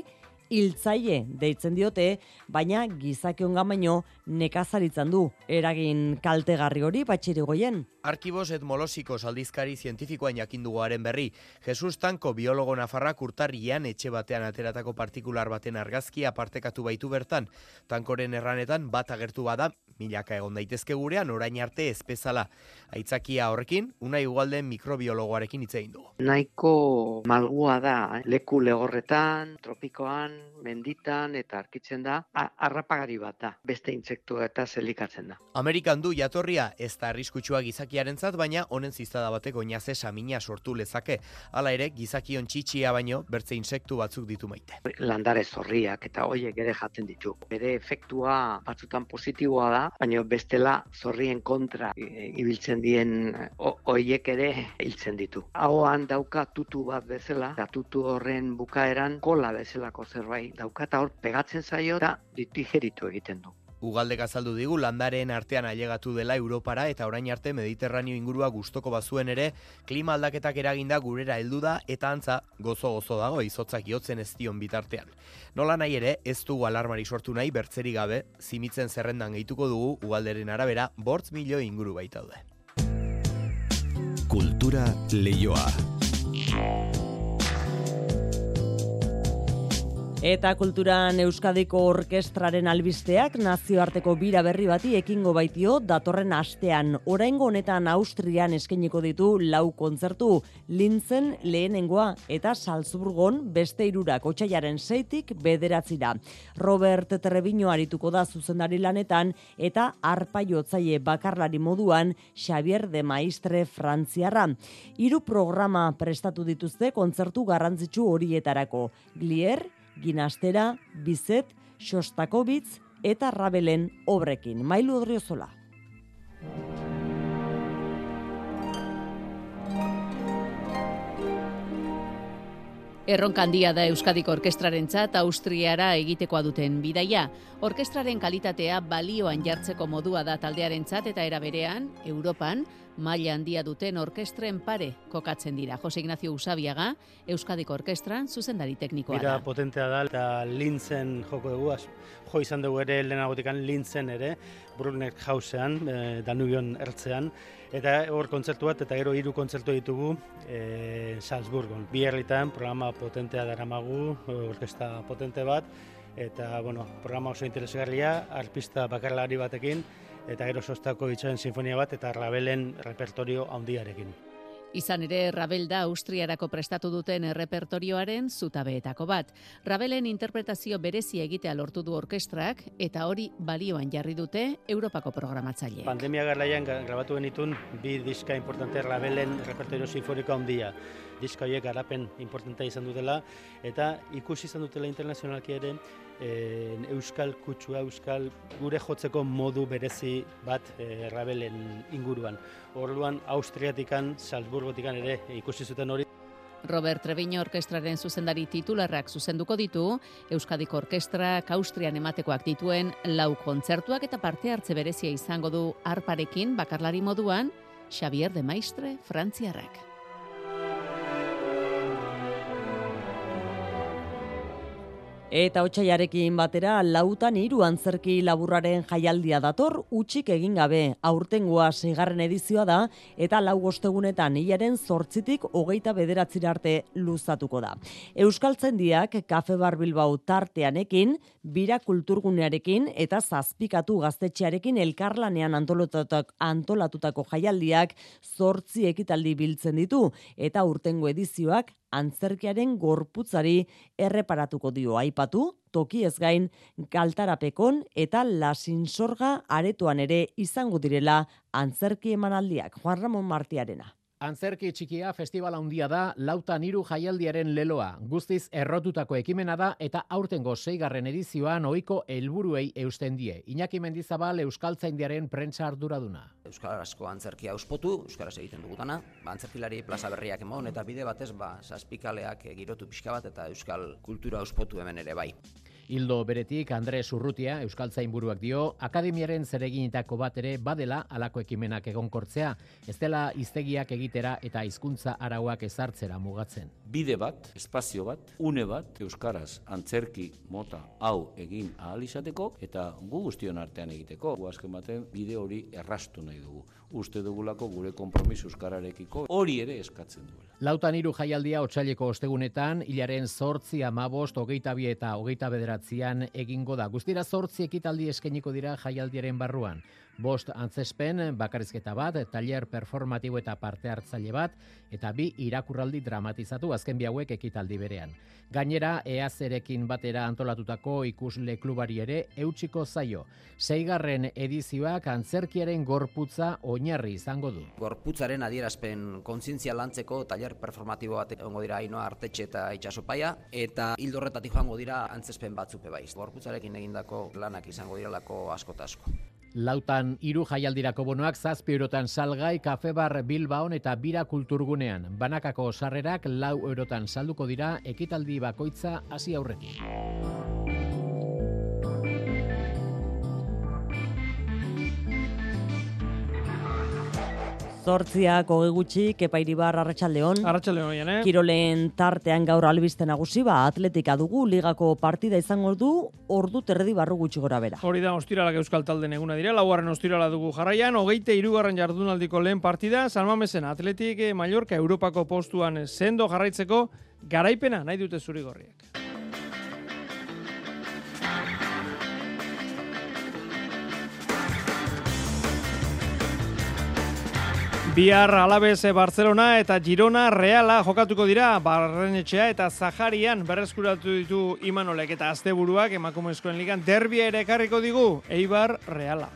hiltzaile deitzen diote, baina gizakion baino nekazaritzan du. Eragin kaltegarri hori patxiri goien. Arkibos et molosikos aldizkari zientifikoan jakindugoaren berri. Jesus Tanko biologo nafarrak urtarrian etxe batean ateratako partikular baten argazkia partekatu baitu bertan. Tankoren erranetan bat agertu bada, milaka egon daitezke gurean orain arte ezpezala. Aitzakia horrekin, una igualden mikrobiologoarekin hitz egin du. Nahiko malgua da, eh? leku legorretan, tropikoan, menditan eta arkitzen da, harrapagari bat da, beste intsektu eta zelikatzen da. Amerikan du jatorria ez da arriskutsua gizakiarentzat, baina honen ziztada batek oinaze samina sortu lezake. Hala ere, gizakion txitxia baino bertze insektu batzuk ditu maite. Landare zorriak eta hoiek ere jaten ditu. Bere efektua batzutan positiboa da, baina bestela zorrien kontra e, ibiltzen dien hoiek ere hiltzen ditu. Ahoan dauka tutu bat bezala, eta tutu horren bukaeran kola bezalako zerbait dauka eta hor pegatzen zaio eta ditigeritu egiten du. Ugaldek azaldu digu landaren artean ailegatu dela Europara eta orain arte Mediterraneo ingurua gustoko bazuen ere klima aldaketak eraginda gurera heldu da eta antza gozo gozo dago izotzak jotzen ez dion bitartean. Nola nahi ere ez dugu alarmari sortu nahi bertzeri gabe zimitzen zerrendan gehituko dugu ugalderen arabera bortz milio inguru baita daude. Kultura leioa. Eta kulturan Euskadiko Orkestraren albisteak nazioarteko bira berri bati ekingo baitio datorren astean. Oraingo honetan Austrian eskainiko ditu lau kontzertu, Lintzen lehenengoa eta Salzburgon beste irurak otxaiaren zeitik bederatzira. Robert Trebino arituko da zuzendari lanetan eta arpa jotzaile bakarlari moduan Xavier de Maistre Frantziarra. Hiru programa prestatu dituzte kontzertu garrantzitsu horietarako. Glier, Ginastera, Bizet, Shostakovitz eta Rabelen obrekin. Mailu Odriozola. Erronkandia da Euskadiko Orkestrarentzat Austriara egitekoa duten bidaia. Orkestraren kalitatea balioan jartzeko modua da taldearentzat eta era berean, Europan, maila handia duten orkestren pare kokatzen dira. Jose Ignacio Usabiaga, Euskadiko Orkestran zuzendari teknikoa da. Bira potentea da, eta lintzen joko dugu, jo izan dugu ere lehenagotikan lintzen ere, Brunner Hausean, e, Danubion ertzean, eta hor kontzertu bat, eta gero hiru kontzertu ditugu e, Salzburgon. Bi herritan programa potentea daramagu, orkesta potente bat, eta bueno, programa oso interesgarria, arpista bakarlari batekin, eta gero sostako itxoen sinfonia bat eta Rabelen repertorio handiarekin. Izan ere, Rabel da Austriarako prestatu duten repertorioaren zutabeetako bat. Rabelen interpretazio berezi egitea lortu du orkestrak eta hori balioan jarri dute Europako programatzaile. Pandemia garlaian grabatu genitun bi diska importante Rabelen repertorio sinfoniko handia. Diska horiek garapen importantea izan dutela eta ikusi izan dutela internazionalki ere e, euskal kutsua, euskal gure jotzeko modu berezi bat e, rabelen inguruan. Orduan Austriatikan, Salzburgotikan ere ikusi zuten hori. Robert Treviño orkestraren zuzendari titularrak zuzenduko ditu, Euskadiko orkestrak Austrian ematekoak dituen lau kontzertuak eta parte hartze berezia izango du arparekin bakarlari moduan, Xavier de Maistre, Frantziarrak. Eta otxaiarekin batera lautan hiru antzerki laburraren jaialdia dator utxik egin gabe aurtengoa segarren edizioa da eta lau gostegunetan hilaren zortzitik hogeita bederatzira arte luzatuko da. Euskaltzen diak Kafe Bar Bilbao tarteanekin, bira kulturgunearekin eta zazpikatu gaztetxearekin elkarlanean antolatutako jaialdiak zortzi ekitaldi biltzen ditu eta urtengo edizioak antzerkiaren gorputzari erreparatuko dio aipatu, toki ez gain galtarapekon eta lasinsorga aretoan ere izango direla antzerki emanaldiak. Juan Ramon Martiarena. Antzerki txikia festivala handia da lautan hiru jaialdiaren leloa. Guztiz errotutako ekimena da eta aurtengo seigarren edizioan ohiko helburuei eusten die. Iñaki Mendizabal Euskaltzaindiaren prentsa arduraduna. Euskarazko antzerkia auspotu, euskaraz egiten dugutana, ba, antzerkilari plaza berriak emon eta bide batez ba saspikaleak girotu pixka bat eta euskal kultura auspotu hemen ere bai. Hildo beretik Andres Urrutia Euskaltzain buruak dio, akademiaren zereginitako bat ere badela alako ekimenak egonkortzea, ez dela iztegiak egitera eta hizkuntza arauak ezartzera mugatzen. Bide bat, espazio bat, une bat, Euskaraz antzerki mota hau egin ahal izateko eta gu guztion artean egiteko. Gu azken baten bide hori errastu nahi dugu. Uste dugulako gure kompromis Euskararekiko hori ere eskatzen duela. Lautan hiru jaialdia otsaileko ostegunetan, hilaren zortzi amabost, hogeita bi eta hogeita bederatzean egingo da. Guztira zortzi ekitaldi eskeniko dira jaialdiaren barruan. Bost antzespen, bakarrizketa bat, taller performatibo eta parte hartzaile bat, eta bi irakurraldi dramatizatu azken bi hauek ekitaldi berean. Gainera, eazerekin batera antolatutako ikusle klubari ere eutxiko zaio. Seigarren edizioak antzerkiaren gorputza oinarri izango du. Gorputzaren adierazpen kontzientzia lantzeko taller performatibo bat egongo dira Ainoa Artetxe eta Itxasopaia eta hildo horretatik joango dira antzespen batzupe baiz. Gorputzarekin egindako lanak izango diralako asko asko. Lautan hiru jaialdirako bonoak zazpi eurotan salgai, kafebar Bilbaon eta bira kulturgunean. Banakako sarrerak lau eurotan salduko dira ekitaldi bakoitza hasi aurretik. Zortziak hoge gutxi, Kepa Iribar, Arratxaldeon. Jane. Kirolen tartean gaur albiste nagusi ba, atletika dugu, ligako partida izango du, ordu terredi barru gutxi gora bera. Hori da, ostiralak euskal talde neguna dira, laugarren ostirala dugu jarraian, hogeite irugarren jardunaldiko lehen partida, Salmamesen atletik eh, Mallorca Europako postuan sendo jarraitzeko, garaipena nahi dute zuri gorriak. Bihar Alabez Barcelona eta Girona Reala jokatuko dira Barrenetxea eta Zaharian berreskuratu ditu Imanolek eta Asteburuak emakumezkoen ligan derbia ere ekarriko digu Eibar Reala.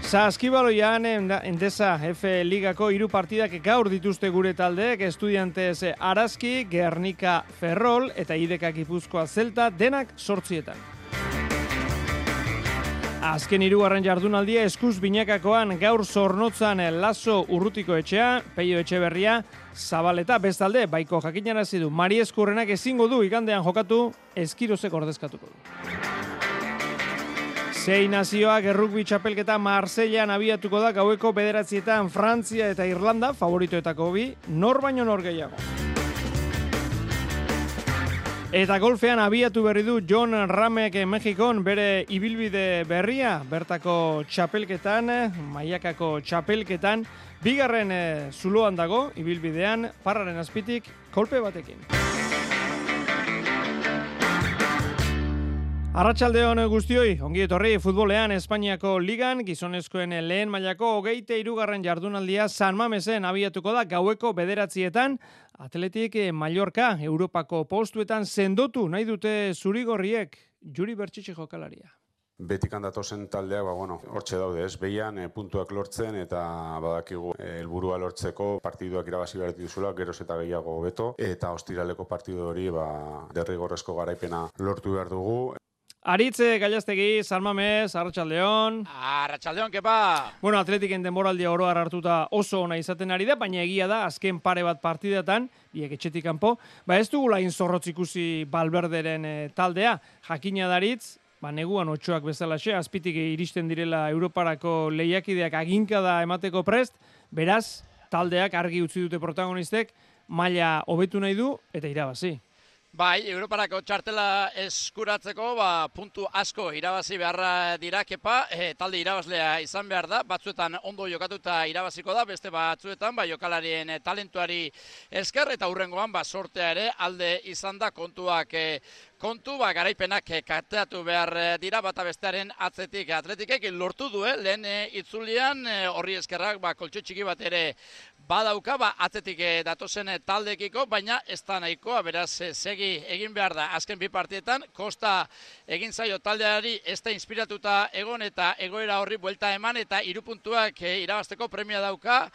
Saskibaloian endesa F Ligako hiru partidak gaur dituzte gure taldeek Estudiantes Araski, Gernika Ferrol eta Ideka Gipuzkoa Zelta denak sortzietan. Azken hirugarren jardunaldia eskuz binakakoan gaur zornotzan laso urrutiko etxea, peio etxe berria, zabaleta bestalde, baiko jakinarazi du, Mari Eskurrenak ezingo du igandean jokatu, eskirozek ordezkatuko du. Sei nazioak errukbi txapelketa Marseillan abiatuko da gaueko bederatzietan Frantzia eta Irlanda favoritoetako bi, nor baino nor gehiago. Eta golfean abiatu berri du John Ramek Mexikon bere ibilbide berria, bertako txapelketan, maiakako txapelketan, bigarren eh, zuloan dago, ibilbidean, parraren azpitik, kolpe batekin. Arratxaldeon guztioi, ongi etorri futbolean Espainiako ligan, gizonezkoen lehen mailako hogeite irugarren jardunaldia San Mamesen abiatuko da gaueko bederatzietan, atletik Mallorca, Europako postuetan sendotu nahi dute zurigorriek, juri bertxitxe jokalaria. Betik handatozen taldeak, ba, bueno, hortxe daude, ez, behian, e, puntuak lortzen eta badakigu eh, helburua lortzeko partiduak irabazi behar dituzula, geroz eta gehiago beto, eta ostiraleko partidu hori, ba, derrigorrezko garaipena lortu behar dugu. Aritze, Gallastegi, Salmamez, Arratxaldeon. Arratxaldeon, kepa! Bueno, atletiken denboraldia oro hartuta oso ona izaten ari da, baina egia da, azken pare bat partidatan, biek etxetik kanpo, ba ez dugu lain zorrotz ikusi balberderen eh, taldea, jakina daritz, ba neguan otxoak bezalaxe, azpitik iristen direla Europarako lehiakideak aginkada emateko prest, beraz, taldeak argi utzi dute protagonistek, maila hobetu nahi du, eta irabazi. Bai, Europarako txartela eskuratzeko, ba, puntu asko irabazi beharra dira, kepa, e, talde irabazlea izan behar da, batzuetan ondo jokatuta irabaziko da, beste batzuetan, ba, jokalarien e, talentuari esker, eta hurrengoan, ba, sortea ere, alde izan da kontuak e, kontu, ba, garaipenak e, kateatu behar dira, bata bestearen atzetik. Atletikek lortu du, lehen e, itzulian, horri eskerrak, ba, koltsu txiki bat ere badauka, ba, atzetik datozen taldekiko, baina ez da nahikoa, beraz, segi egin behar da, azken bi partietan, kosta egin zaio taldeari ez da inspiratuta egon eta egoera horri buelta eman eta irupuntuak e, irabazteko premia dauka,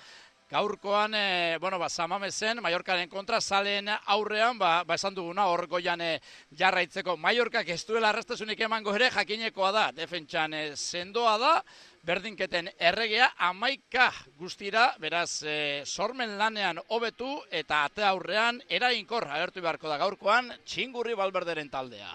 gaurkoan, e, bueno, ba, zamamezen, Mallorcaren kontra, salen aurrean, ba, ba esan duguna, hor goian e, jarraitzeko. Mallorcak ez duela arrastasunik emango ere, jakinekoa da, defentsan e, sendoa da, berdinketen erregea amaika guztira, beraz, e, sormen lanean hobetu eta ate aurrean erainkor agertu beharko da gaurkoan txingurri balberderen taldea.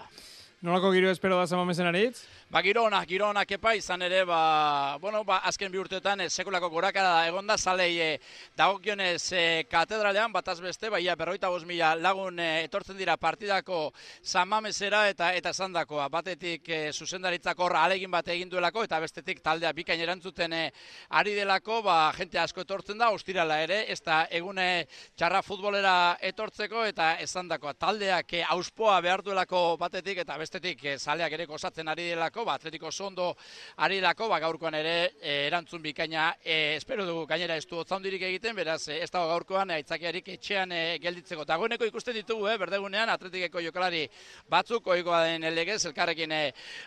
Nolako giro espero da zamamezen aritz? Ba, girona, girona kepa izan ere, ba, bueno, ba, azken bi urteetan eh, sekulako gorakara da egonda, zalei eh, dagokionez eh, katedralean, bataz beste, baia berroita mila lagun eh, etortzen dira partidako zamamezera eta eta zandakoa. Batetik eh, zuzendaritzako horra alegin bat egin duelako, eta bestetik taldea bikain erantzuten eh, ari delako, ba, jente asko etortzen da, ostirala ere, ez da egune txarra futbolera etortzeko, eta ezandakoa taldeak eh, auspoa behar duelako batetik, eta bestetik eh, zaleak ere kosatzen ari delako, ba, atletiko zondo ari lako, ba, gaurkoan ere e, erantzun bikaina e, espero dugu gainera ez du otzaundirik egiten, beraz e, ez dago gaurkoan aitzakiarik etxean e, gelditzeko. Dagoeneko ikusten ditugu, eh, berdegunean atletikeko jokalari batzuk, oikoa den elegez, elkarrekin e,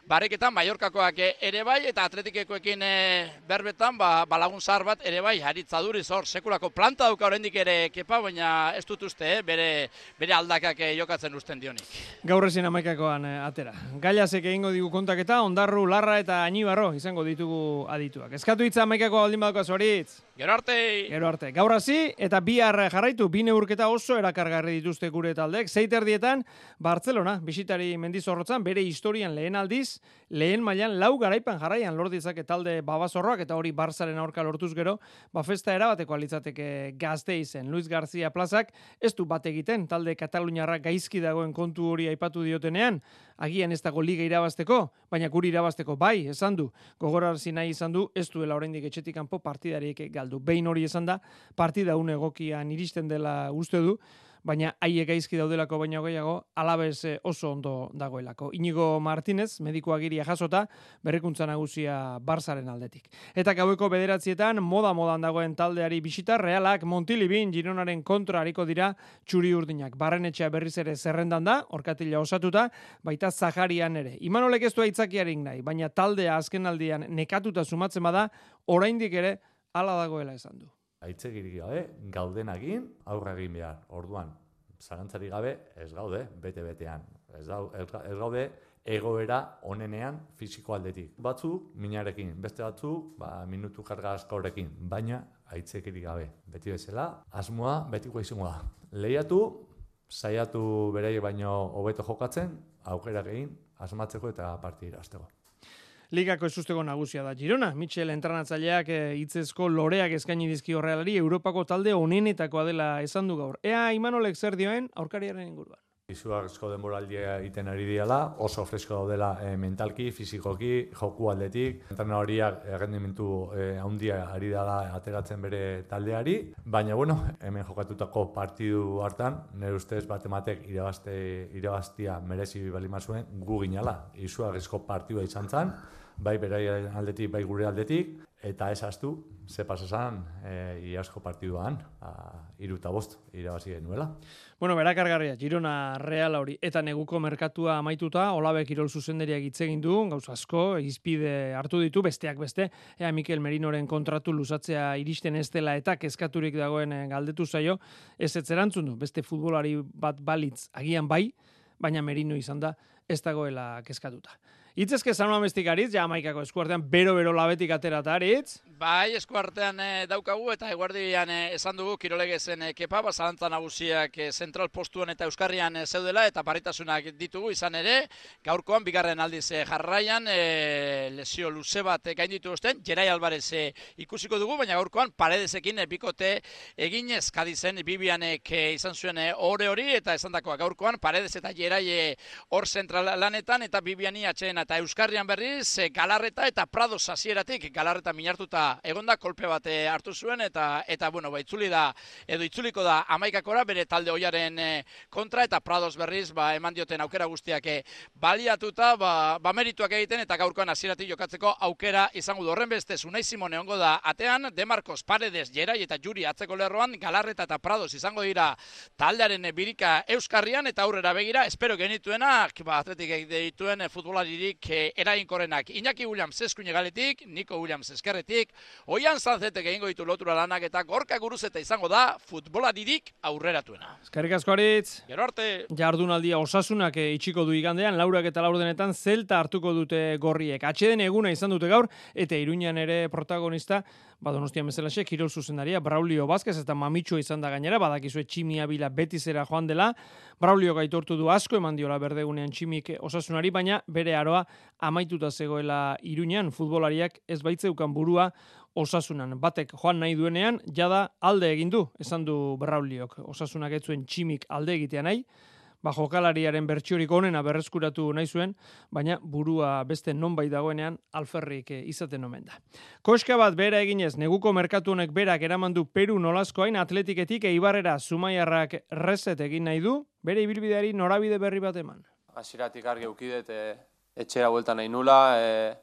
barriketan, Mallorkakoak ere bai, eta atletikekoekin e, berbetan, ba, balagun zahar bat ere bai, haritzaduriz hor, sekulako planta dauka oraindik ere kepa, baina ez dut uste, eh, bere, bere aldakak jokatzen usten dionik. Gaur ezin amaikakoan atera. Gailazek egingo digu kontaketa, ondarru, larra eta anibarro izango ditugu adituak. Eskatu hitza maikako aldin badako zoritz. Gero arte! Gero arte. Gaur hasi eta bihar jarraitu, bine urketa oso erakargarri dituzte gure taldek. Zeiter dietan, Barcelona, bisitari mendizorrotzan, bere historian lehen aldiz, lehen mailan lau garaipan jarraian lorditzak talde babazorroak eta hori Barzaren aurka lortuz gero, ba festa erabateko alitzateke gazte izen. Luis García Plazak ez du bat egiten, talde Kataluniarra gaizki dagoen kontu hori aipatu diotenean, agian ez dago liga irabazteko, baina guri irabazteko bai, esan du, gogorarzi nahi izan du, ez duela oraindik etxetik kanpo partidariek galdu. Behin hori esan da, partida une egokian iristen dela uste du, baina haiek gaizki daudelako baina gehiago, alabez eh, oso ondo dagoelako. Inigo Martinez, mediko agiria jasota, berrikuntza nagusia barzaren aldetik. Eta gaueko bederatzietan, moda-modan dagoen taldeari bisita, realak Montilibin Gironaren kontra hariko dira txuri urdinak. Barrenetxea berriz ere zerrendan da, orkatila osatuta, baita Zaharian ere. Imanolek ez du aitzakiarik nahi, baina taldea azken aldian nekatuta sumatzen bada, oraindik ere hala dagoela esan du aitzegirik gabe, gaudenagin aurra egin behar. Orduan, zarantzari gabe, ez gaude, bete-betean. Ez, ez gaude, egoera onenean fisiko aldetik. Batzu, minarekin, beste batzu, ba, minutu jarga askorekin, baina aitzekirik gabe. Beti bezala, asmoa, betiko izango da. Lehiatu, saiatu berei baino hobeto jokatzen, aukera egin, asmatzeko eta partidira azteko. Ligako esusteko nagusia da Girona. Michel entrenatzaileak e, hitzezko loreak eskaini dizki horrelari Europako talde onenetakoa dela esan du gaur. Ea Imanolek zer dioen aurkariaren inguruan. Izugarrizko denboraldia egiten ari diala, oso fresko daudela e, mentalki, fizikoki, joku aldetik. Entrena horiak errendimentu e, handia ari dela ateratzen bere taldeari. Baina, bueno, hemen jokatutako partidu hartan, nire ustez bat ematek irabazte, irabaztia merezi balimazuen gu ginala. Izugarrizko partidua izan zen bai berai aldetik, bai gure aldetik, eta ez astu, ze pasasan, e, iasko partiduan, iru eta bost, irabazi genuela. Bueno, berakargarria, Girona Real hori, eta neguko merkatua amaituta, Olabek Irol zuzenderiak hitz egin du, gauz asko, izpide hartu ditu, besteak beste, ea Mikel Merinoren kontratu luzatzea iristen ez dela eta kezkaturik dagoen eh, galdetu zaio, ez ez erantzun du, beste futbolari bat balitz agian bai, baina Merino izan da, ez dagoela kezkatuta. Itzezke zanu amestik aritz, jamaikako eskuartean bero-bero labetik aterata aritz. Bai, eskuartean e, daukagu eta eguardian e, esan dugu kirolegezen e, kepa, bazalantza nagusiak e, zentral postuan eta euskarrian e, zeudela eta paritasunak ditugu izan ere, gaurkoan bigarren aldiz e, jarraian e, lesio luze bat e, gainditu osten, Jerai Alvarez e, ikusiko dugu, baina gaurkoan paredezekin e, bikote eginez kadizen bibianek e, izan zuen e, ore hori eta esan dakoa gaurkoan paredez eta Jerai hor zentral lanetan eta bibiani atxeen eta Euskarrian berriz e, Galarreta eta Prado hasieratik Galarreta minartuta egonda kolpe bat eh, hartu zuen eta eta bueno, ba itzuli da edo itzuliko da amaikakora bere talde hoiaren e, kontra eta Prados berriz ba eman dioten aukera guztiak baliatuta ba, ba merituak egiten eta gaurkoan hasieratik jokatzeko aukera izango du. Horren beste Unai Simone ongo da atean De Marcos Paredes Jerai eta Juri atzeko lerroan Galarreta eta Prados izango dira taldearen birika Euskarrian eta aurrera begira espero genituenak ba atletik dituen futbolari e, erainkorrenak. Iñaki Williams eskuine galetik, Nico Williams eskerretik, Oian zanzetek egingo ditu lotura lanak eta gorka guruzeta izango da futbolaririk aurreratuena. Eskerrik asko aritz. Gero arte. Jardunaldia osasunak eh, itxiko du igandean, laurak eta laurdenetan zelta hartuko dute gorriek. Atxeden eguna izan dute gaur, eta iruñan ere protagonista, badonostian bezalaxe, kirol zuzendaria, Braulio Vázquez eta Mamitxo izan da gainera, badakizue tximia bila betizera joan dela, Braulio gaitortu du asko, eman diola berdegunean tximik osasunari, baina bere aroa amaituta zegoela iruñan, futbolariak ez baitzeukan burua osasunan. Batek joan nahi duenean, jada alde egin du, esan du Brauliok. Osasunak ez zuen tximik alde egitea nahi, ba jokalariaren bertsiorik onena berreskuratu nahi zuen, baina burua beste nonbait dagoenean alferrik eh, izaten omen da. Koska bat bera eginez, neguko merkatu honek berak eraman du Peru nolazkoain atletiketik eibarrera Zumaiarrak reset egin nahi du, bere ibilbideari norabide berri bat eman. Hasiratik argi eukidet, e, etxera buelta nahi nula, e,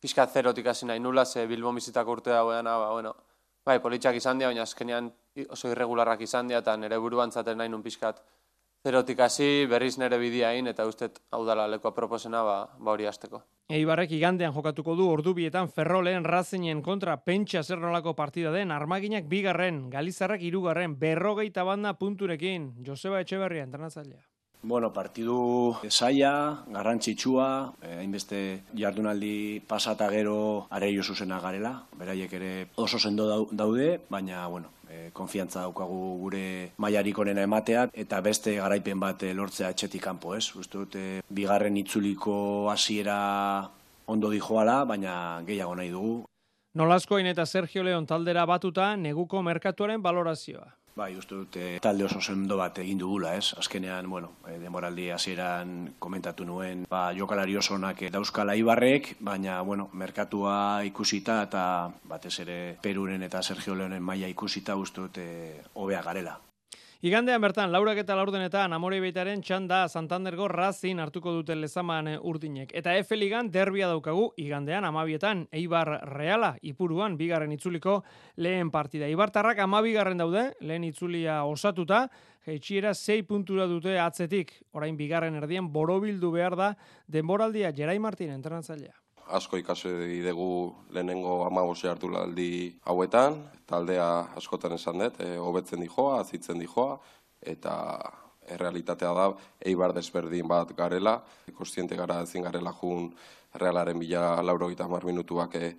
pixka zerotik hasi nahi nula, ze Bilbo bizitak urte dagoean, ba, bueno, bai, politxak izan dira, baina azkenean oso irregularrak izan dira, eta nire buruan zaten nahi nun pixkat zerotik hasi berriz nere bidiain eta ustet hau dala lekoa proposena ba, ba hori hasteko. Eibarrek igandean jokatuko du ordubietan ferroleen razinen kontra pentsa zer nolako partida den armaginak bigarren, galizarrak irugarren, berrogeita banda punturekin, Joseba Etxeberria entrenatzailea. Bueno, partidu saia, garrantzitsua, eh, hainbeste jardunaldi pasata gero areio zuzena garela, beraiek ere oso sendo daude, baina, bueno, e, konfiantza daukagu gure mailarik onena ematea eta beste garaipen bat e, lortzea etxetik kanpo, ez? Uste dute bigarren itzuliko hasiera ondo dijoala, baina gehiago nahi dugu. Nolaskoin eta Sergio Leon taldera batuta neguko merkatuaren valorazioa. Bai, uste dute talde oso sendo bat egin dugula, ez? Azkenean, bueno, e, demoraldi hasieran komentatu nuen, ba, jokalari oso onak dauzkala ibarrek, baina, bueno, merkatua ikusita eta batez ere Peruren eta Sergio Leonen maila ikusita uste dute hobea garela. Igandean bertan, laurak eta laurdenetan, amore beitaren txanda Santandergo razin hartuko duten lezaman urdinek. Eta Efe Ligan derbia daukagu, igandean amabietan, Eibar Reala, ipuruan, bigarren itzuliko lehen partida. Ibartarrak amabigarren daude, lehen itzulia osatuta, Jeitxiera zei puntura dute atzetik, orain bigarren erdian borobildu behar da, denboraldia Jerai Martin entrenatzailea asko ikasi dugu lehenengo amabose hartu aldi hauetan, taldea askotan esan dut, e, hobetzen dijoa, azitzen dijoa, eta errealitatea da, eibar desberdin bat garela, kostiente gara ezin garela jun realaren bila lauro gita mar minutuak e,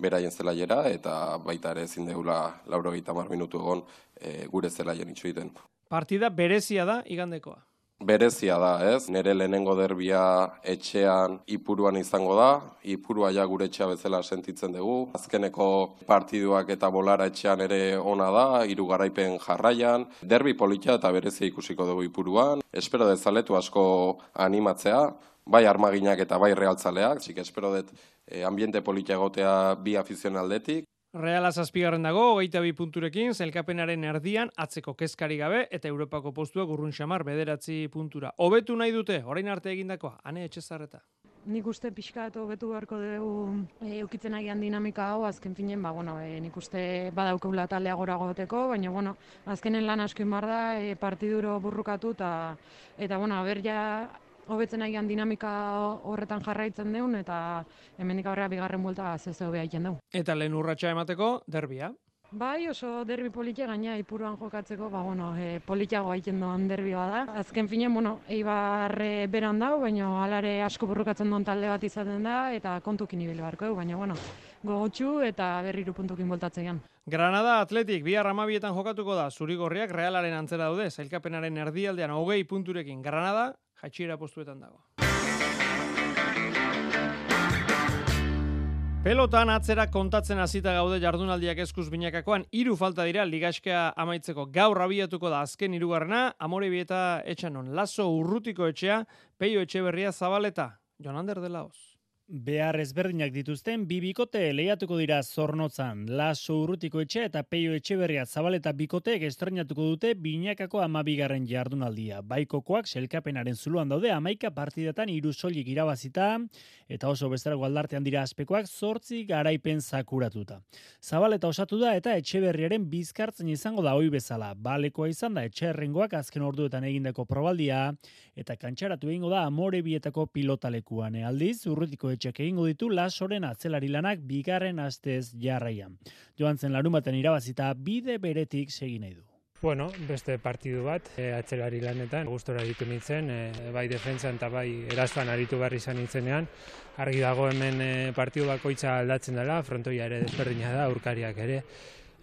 beraien zelaiera, eta baita ere ezin deula lauro gita mar minutu egon e, gure zelaien itxuiten. Partida berezia da igandekoa. Berezia da, ez? Nere lehenengo derbia etxean ipuruan izango da, ipurua ja gure etxea bezala sentitzen dugu. Azkeneko partiduak eta bolara etxean ere ona da, hiru garaipen jarraian. Derbi politia eta berezia ikusiko dugu ipuruan. Espero dezaletu asko animatzea, bai armaginak eta bai realtzaleak, txik espero dut eh, ambiente politia egotea bi afizionaldetik. Reala zazpigarren dago, hogeita bi punturekin, zelkapenaren erdian, atzeko kezkari gabe, eta Europako postua gurrun xamar bederatzi puntura. Hobetu nahi dute, orain arte egindakoa, ane etxezarreta. Nik uste pixka eta hobetu beharko dugu e, eukitzen agian dinamika hau, azken finen, ba, bueno, e, nik uste badaukegula taldea gora goteko, baina, bueno, azkenen lan asko inbar da, e, partiduro burrukatu, eta, eta, bueno, aber ja, hobetzen agian dinamika horretan jarraitzen deun, eta hemendik aurrera bigarren buelta zeze hobea egiten dugu. Eta lehen urratxa emateko, derbia. Bai, oso derbi politia gaina ipuruan jokatzeko, ba, bueno, e, politiago egiten doan derbi da. Azken finen, bueno, eibarre beran dau, baina alare asko burrukatzen duen talde bat izaten da, eta kontukin ibil barko, baina, bueno, gogotxu eta berriru puntukin boltatzean. Granada Atletik bi arramabietan jokatuko da, zurigorriak realaren antzera daude, zailkapenaren erdialdean hogei punturekin. Granada, jatxiera postuetan dago. Pelotan atzera kontatzen hasita gaude jardunaldiak eskuz binakakoan, hiru falta dira ligaskea amaitzeko. Gaur abiatuko da azken hirugarrena, amore etxanon, laso urrutiko etxea, peio etxe berria zabaleta, Jonander de Laos. Behar ezberdinak dituzten bi bikote lehiatuko dira zornotzan. Laso urrutiko etxe eta peio etxe berria zabaleta bikoteek estrenatuko dute binakako amabigarren jardunaldia. Baikokoak selkapenaren zuluan daude amaika partidatan iru solik irabazita eta oso bestera gualdartean dira aspekoak zortzi garaipen zakuratuta. Zabaleta osatu da eta etxe berriaren bizkartzen izango da hoi bezala. Balekoa izan da etxe errengoak azken orduetan egindako probaldia eta kantxaratu egingo da amore bietako pilotalekuan. Aldiz, urrutiko etxek egingo ditu lasoren atzelari lanak bigarren astez jarraian. Joan zen larumaten irabazita bide beretik segin nahi du. Bueno, beste partidu bat, e, atzelari lanetan, gustora ditu nintzen, e, bai defentsan eta bai erasoan aritu behar izan nintzenean. Argi dago hemen e, partidu bakoitza aldatzen dela, frontoia ere desberdina da, urkariak ere.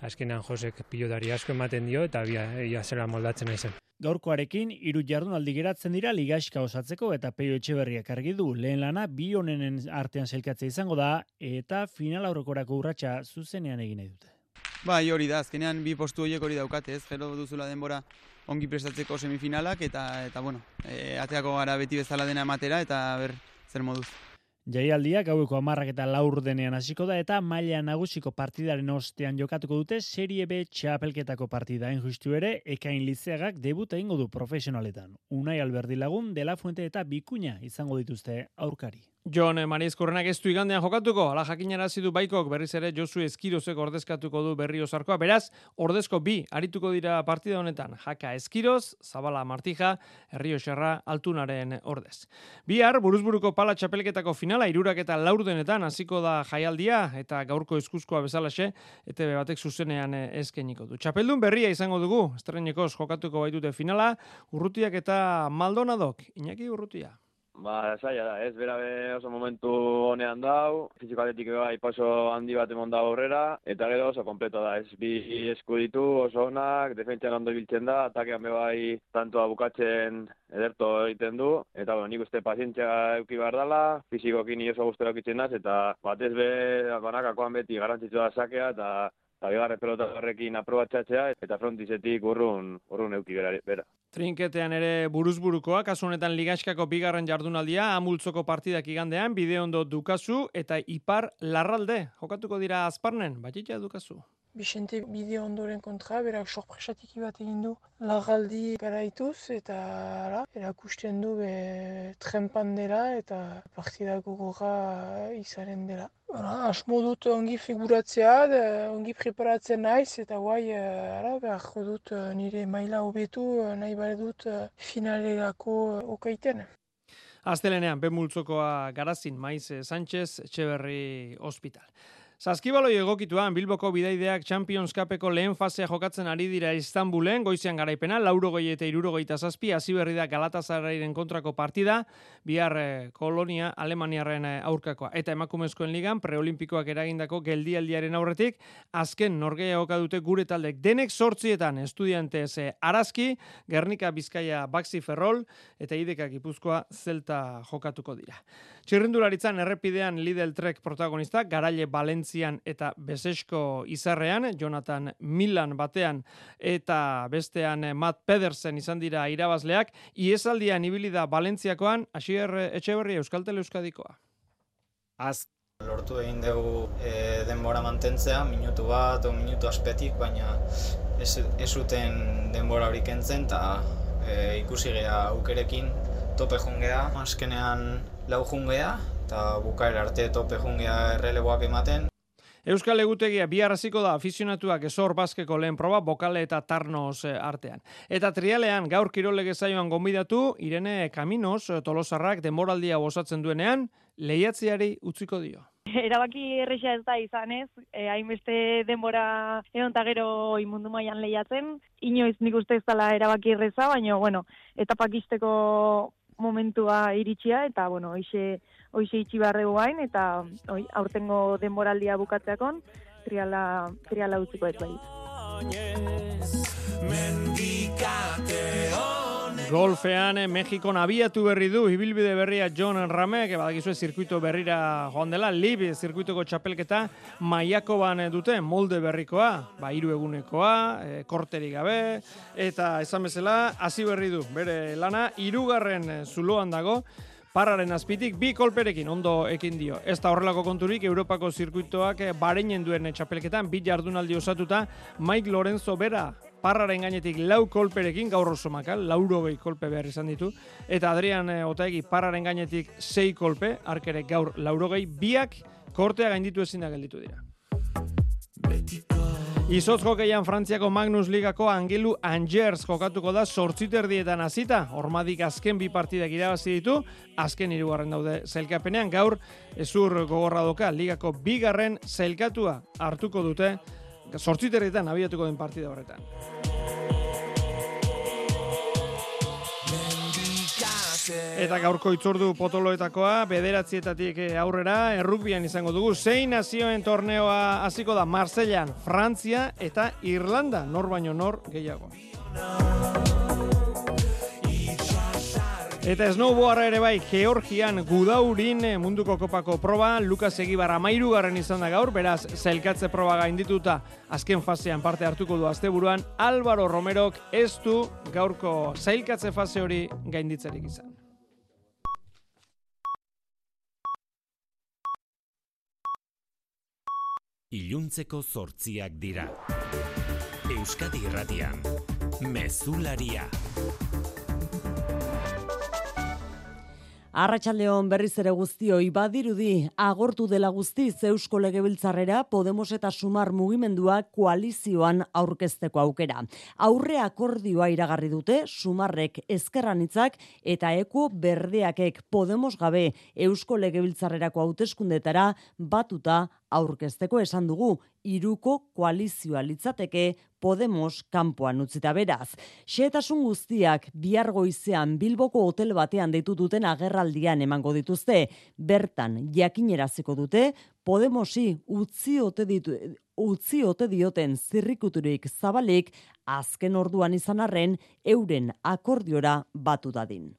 Azkenan Josek pilotari asko ematen dio eta bia, ia zela moldatzen naizen. Gaurkoarekin hiru jardunaldi geratzen dira ligaxka osatzeko eta Peio Etxeberriak argi du lehen lana bi honenen artean sailkatzea izango da eta final aurrekorako urratsa zuzenean egin nahi dute. Bai, hori da, azkenean bi postu horiek hori daukate, ez? Gero duzula denbora ongi prestatzeko semifinalak eta eta bueno, e, ateako gara beti bezala dena ematera eta ber zer moduz. Jaialdiak gaueko amarrak eta laur denean hasiko da eta maila nagusiko partidaren ostean jokatuko dute Serie B txapelketako partida justu ere ekain lizeagak debut egingo du profesionaletan. Unai Alberdi lagun dela fuente eta bikuña izango dituzte aurkari. Jon Mariz Korrenak ez du igandean jokatuko, ala jakinara du baikok berriz ere Josu Eskirozek ordezkatuko du berri osarkoa, beraz, ordezko bi arituko dira partida honetan, jaka Eskiroz, Zabala Martija, Herrio Xerra, Altunaren ordez. Bihar, buruzburuko pala txapelketako finala, irurak eta laurdenetan hasiko da jaialdia, eta gaurko eskuzkoa bezalaxe, eta batek zuzenean eskeniko du. Txapeldun berria izango dugu, estrenekoz jokatuko baitute finala, urrutiak eta Maldonadok, Iñaki urrutia. Ba, zaila da, ez, bera be oso momentu honean dau, fiziko atetik bai oso handi bat emon da aurrera, eta gero oso kompleto da, ez, bi esku ditu oso onak, defentsian ondo biltzen da, atakean be bai tantoa bukatzen ederto egiten du, eta bueno, nik uste pazientzia euki behar dela, fizikokin oso guztera okitzen naz, eta batez be, banakakoan beti garantzitzu da sakea, eta eta bigarre pelota horrekin aprobatxatzea, eta frontizetik urrun, urrun euki bera. Trinketean ere buruzburukoa, kasu honetan ligaskako bigarren jardunaldia, amultzoko partidak igandean, bide ondo dukazu, eta ipar larralde, jokatuko dira azparnen, batxitza dukazu. Bixente bideo ondoren kontra, berak sorpresatik bat egin du lagaldi garaituz eta ara, erakusten du be, trempan dela eta partida gogorra izaren dela. Ara, asmo dut ongi figuratzea, ongi preparatzen naiz eta guai ara, behar dut eh, nire maila hobetu eh, nahi bare dut eh, finalerako okaiten. Aztelenean, bemultzokoa garazin, maiz Sánchez, Etxeberri Hospital. Zaskibaloi egokituan Bilboko bidaideak Champions Cupeko lehen fasea jokatzen ari dira Istanbulen, goizean garaipena, lauro goi eta iruro goita zazpi, hasi berri da Galatasarairen kontrako partida, bihar eh, kolonia Alemaniaren eh, aurkakoa. Eta emakumezkoen ligan, preolimpikoak eragindako geldialdiaren aurretik, azken norgeia oka dute gure taldek. Denek sortzietan estudiantez eh, Arazki, Gernika Bizkaia Baxi Ferrol, eta idekak ipuzkoa zelta jokatuko dira. Txirrindularitzan errepidean Lidl Trek protagonista, Garaile Valentzian eta Besesko izarrean, Jonathan Milan batean eta bestean Matt Pedersen izan dira irabazleak, iesaldian ibili da Valentziakoan, Asier Etxeberri Euskaltel Euskadikoa. Az lortu egin dugu e, denbora mantentzea, minutu bat o minutu aspetik, baina ez, ez zuten denbora hori kentzen, eta e, ikusi geha aukerekin tope jungea. Azkenean lau jungea, eta bukaer arte tope jungea erreleboak ematen. Euskal Egutegia bi hasiko da afizionatuak esor baskeko lehen proba bokale eta tarnos eh, artean. Eta trialean gaur kirolege zaioan gonbidatu Irene Kaminos eh, Tolosarrak denboraldia osatzen duenean lehiatziari utziko dio. Erabaki erresa ez da izan ez, e, hainbeste denbora egon gero imundu mailan lehiatzen, inoiz nik uste ez dela erabaki erreza, baina bueno, etapakisteko momentua iritsia eta bueno, hoize hoize itxi barregu gain eta oi, aurtengo denboraldia bukatzeakon triala triala utziko ez bai. Golfean eh, Mexikon abiatu berri du ibilbide berria John Ramek, badakizu zirkuito berrira joan dela, Lib zirkuitoko txapelketa Maiakoban dute molde berrikoa, ba hiru egunekoa, e, korterik gabe eta esan bezala hasi berri du. Bere lana hirugarren eh, zuloan dago. Parraren azpitik bi kolperekin ondo ekin dio. Ez da horrelako konturik Europako zirkuitoak bareinen duen txapelketan bi jardunaldi osatuta Mike Lorenzo bera parraren gainetik lau kolperekin, gaur oso makal, lauro behi kolpe behar izan ditu, eta Adrian e, Otaegi parraren gainetik sei kolpe, arkere gaur lauro gehi, biak kortea gainditu ezin da gelditu dira. Izotz jokeian Frantziako Magnus Ligako Angelu Angers jokatuko da sortziterdietan hasita. Hormadik azken bi partidak irabazi ditu, azken hirugarren daude zelkapenean gaur ezur gogorra doka Ligako bigarren zelkatua hartuko dute sortziterdietan abiatuko den partida horretan. Eta gaurko itzordu potoloetakoa, bederatzietatik eh, aurrera, errukbian izango dugu, zein nazioen torneoa hasiko da Marsellan, Frantzia eta Irlanda, nor baino nor gehiago. Eta snowboarda ere bai, Georgian gudaurin eh, munduko kopako proba, Lukas Egibar amairu garren izan da gaur, beraz, zelkatze proba gaindituta azken fasean parte hartuko du asteburuan, Álvaro Romerok ez du gaurko zailkatze fase hori gainditzerik izan. Iluntzeko zortziak dira. Euskadi Irratian, Mezularia. Arratxaldeon berriz ere guztioi badirudi agortu dela guztiz Eusko Legebiltzarrera Podemos eta Sumar mugimendua koalizioan aurkezteko aukera. Aurre akordioa iragarri dute Sumarrek ezkerranitzak eta eko berdeakek Podemos gabe Eusko Legebiltzarrerako hauteskundetara batuta aurkezteko esan dugu iruko koalizioa litzateke Podemos kanpoan utzita beraz. Xetasun guztiak bihar goizean Bilboko hotel batean deitu duten agerraldian emango dituzte. Bertan jakineraziko dute Podemosi utzi ote ditu utzi ote dioten zirrikuturik zabalik azken orduan izan arren euren akordiora batu dadin.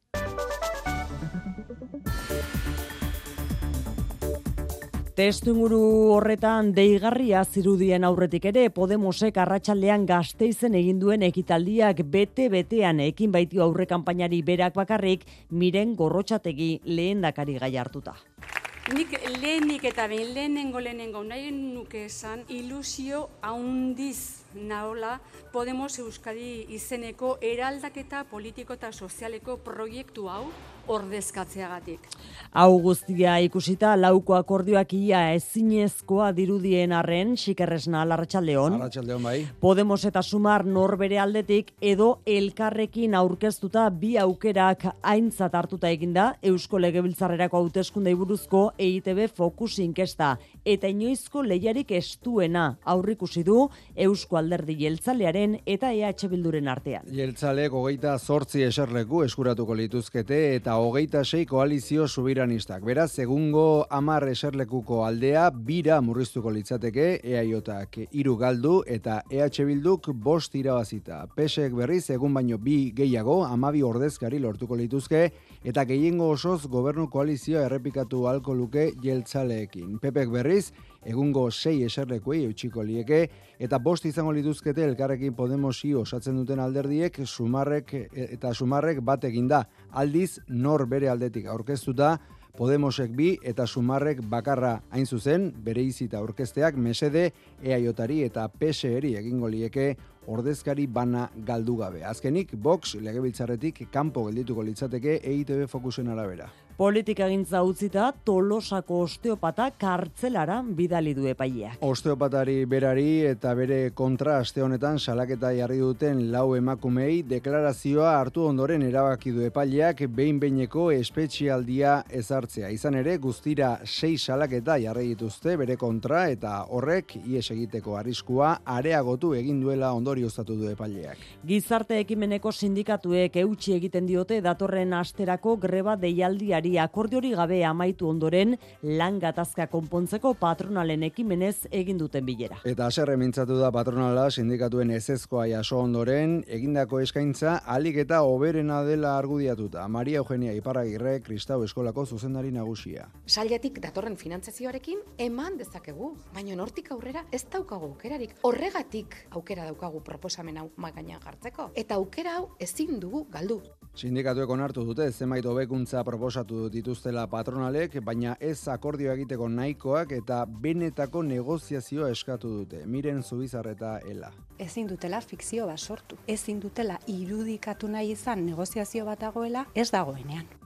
Testu inguru horretan deigarria zirudien aurretik ere Podemosek arratsaldean gazteizen egin duen ekitaldiak bete-betean ekin baitiu aurre kanpainari berak bakarrik miren gorrotxategi lehen dakari gai hartuta. Nik lehenik eta behin lehenengo lehenengo nahi nuke esan ilusio haundiz naola Podemos Euskadi izeneko eraldaketa politiko eta sozialeko proiektu hau ordezkatzeagatik. Hau guztia ikusita lauko akordioak ia ezinezkoa dirudien arren xikerresna larratsaldeon. Larratsaldeon bai. Podemos eta Sumar norbere aldetik edo elkarrekin aurkeztuta bi aukerak aintzat hartuta eginda Eusko Legebiltzarrerako hauteskundei buruzko EITB Focus inkesta eta inoizko lehiarik estuena aurrikusi du Eusko Alderdi Jeltzalearen eta EH Bilduren artean. Jeltzalek hogeita zortzi eserleku eskuratuko lituzkete eta hogeita sei koalizio subiranistak. Beraz, egungo amar eserlekuko aldea bira murriztuko litzateke EAJak hiru galdu eta EH Bilduk bost irabazita. Pesek berriz egun baino bi gehiago amabi ordezkari lortuko lituzke eta gehiengo osoz gobernu koalizioa errepikatu halko luke jeltzaleekin. Pepek berriz egungo sei eserlekuei eutxiko lieke, eta bost izango lituzkete elkarrekin Podemosi osatzen duten alderdiek sumarrek eta sumarrek bat eginda. Aldiz, nor bere aldetik aurkeztuta, Podemosek bi eta Sumarrek bakarra hain zuzen, bere izita orkesteak mesede EAJari eta PSEri egingo lieke ordezkari bana galdu gabe. Azkenik, Vox legebiltzarretik kanpo geldituko litzateke EITB fokusen arabera. Politika gintza utzita Tolosako osteopata kartzelara bidali du epaileak. Osteopatari berari eta bere kontra aste honetan salaketa jarri duten lau emakumei deklarazioa hartu ondoren erabaki du epaileak behin beineko espetxialdia ezartzea. Izan ere guztira sei salaketa jarri dituzte bere kontra eta horrek ies egiteko arriskua areagotu egin duela ondorioztatu du epaileak. Gizarte ekimeneko sindikatuek eutxi egiten diote datorren asterako greba deialdiari akordiori gabe amaitu ondoren lan gatazka konpontzeko patronalen ekimenez egin duten bilera. Eta haserre mintzatu da patronala sindikatuen ezezkoa jaso ondoren, egindako eskaintza alik eta oberena dela argudiatuta. Maria Eugenia Iparragirre, Kristau Eskolako zuzendari nagusia. Sailetik datorren finantzazioarekin eman dezakegu, baina nortik aurrera ez daukagu aukerarik. Horregatik aukera daukagu proposamen hau magainan jartzeko. Eta aukera hau ezin dugu galdu. Sindikatuek onartu dute zenbait hobekuntza proposatu dituztela patronalek, baina ez akordio egiteko nahikoak eta benetako negoziazioa eskatu dute. Miren Zubizarreta Ela. Ezin dutela fikzio bat sortu. Ezin dutela irudikatu nahi izan negoziazio bat dagoela ez dagoenean.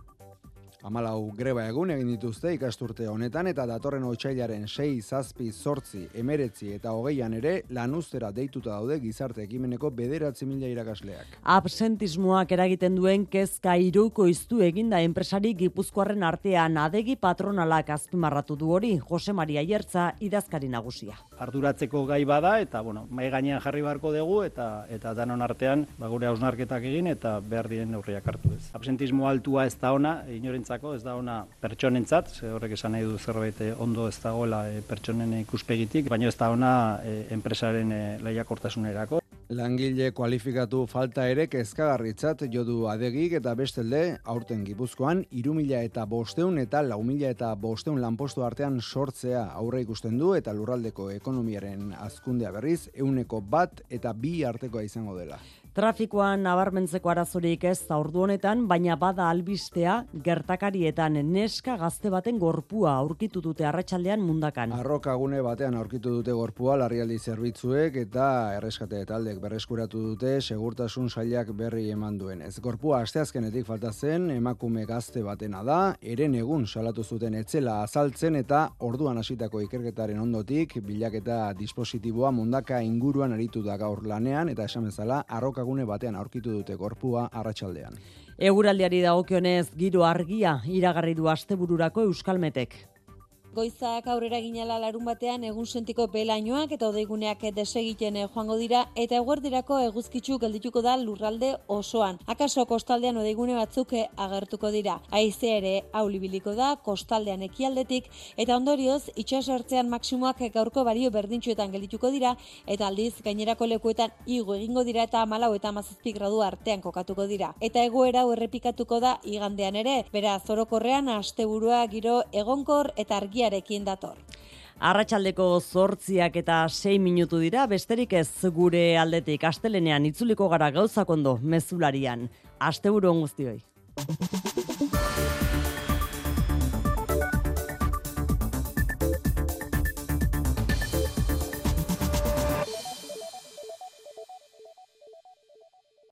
Amalau greba egun egin dituzte ikasturte honetan eta datorren otxailaren 6, zazpi, sortzi, emeretzi eta hogeian ere lanuztera deituta daude gizarte ekimeneko bederatzi mila irakasleak. Absentismoak eragiten duen kezka iruko iztu eginda enpresari gipuzkoarren artean adegi patronalak azpimarratu du hori Jose Maria Iertza idazkari nagusia. Arduratzeko gai bada eta bueno, mai gainean jarri beharko dugu eta eta danon artean ba, gure hausnarketak egin eta behar diren neurriak hartu ez. Absentismo altua ez da ona, inorentzako ez da ona pertsonentzat, ze horrek esan nahi du zerbait eh, ondo ez dagoela e, pertsonen ikuspegitik, baina ez da ona e, enpresaren lehiakortasunerako. Langile kualifikatu falta ere kezkagarritzat jodu adegik eta bestelde aurten gipuzkoan irumila eta bosteun eta lau mila eta bosteun lanpostu artean sortzea aurre ikusten du eta lurraldeko ekonomiaren azkundea berriz euneko bat eta bi artekoa izango dela. Trafikoan nabarmentzeko arazorik ez da ordu honetan, baina bada albistea gertakarietan neska gazte baten gorpua aurkitu dute arratsaldean mundakan. Arrokagune batean aurkitu dute gorpua larrialdi zerbitzuek eta erreskate taldek berreskuratu dute segurtasun sailak berri eman duen. Ez gorpua asteazkenetik falta zen emakume gazte batena da, eren egun salatu zuten etzela azaltzen eta orduan hasitako ikerketaren ondotik bilaketa dispositiboa mundaka inguruan aritu da gaur lanean eta esan bezala arroka gune batean aurkitu dute gorpua arratsaldean. Eguraldiari dagokionez giro argia iragarri du astebururako Euskalmetek. Goizak aurrera ginala larun batean egun sentiko belainoak eta odeiguneak desegiten eh, joango dira eta eguerdirako eguzkitzu geldituko da lurralde osoan. Akaso kostaldean odeigune batzuk eh, agertuko dira. Aize ere aulibiliko da kostaldean ekialdetik eta ondorioz itxasortzean maksimoak gaurko bario berdintxuetan geldituko dira eta aldiz gainerako lekuetan igo egingo dira eta malau eta mazazpik gradu artean kokatuko dira. Eta egoera errepikatuko da igandean ere, beraz orokorrean asteburua giro egonkor eta argia argiarekin dator. Arratxaldeko zortziak eta sei minutu dira, besterik ez gure aldetik astelenean itzuliko gara gauzak ondo mezularian. Aste guztioi.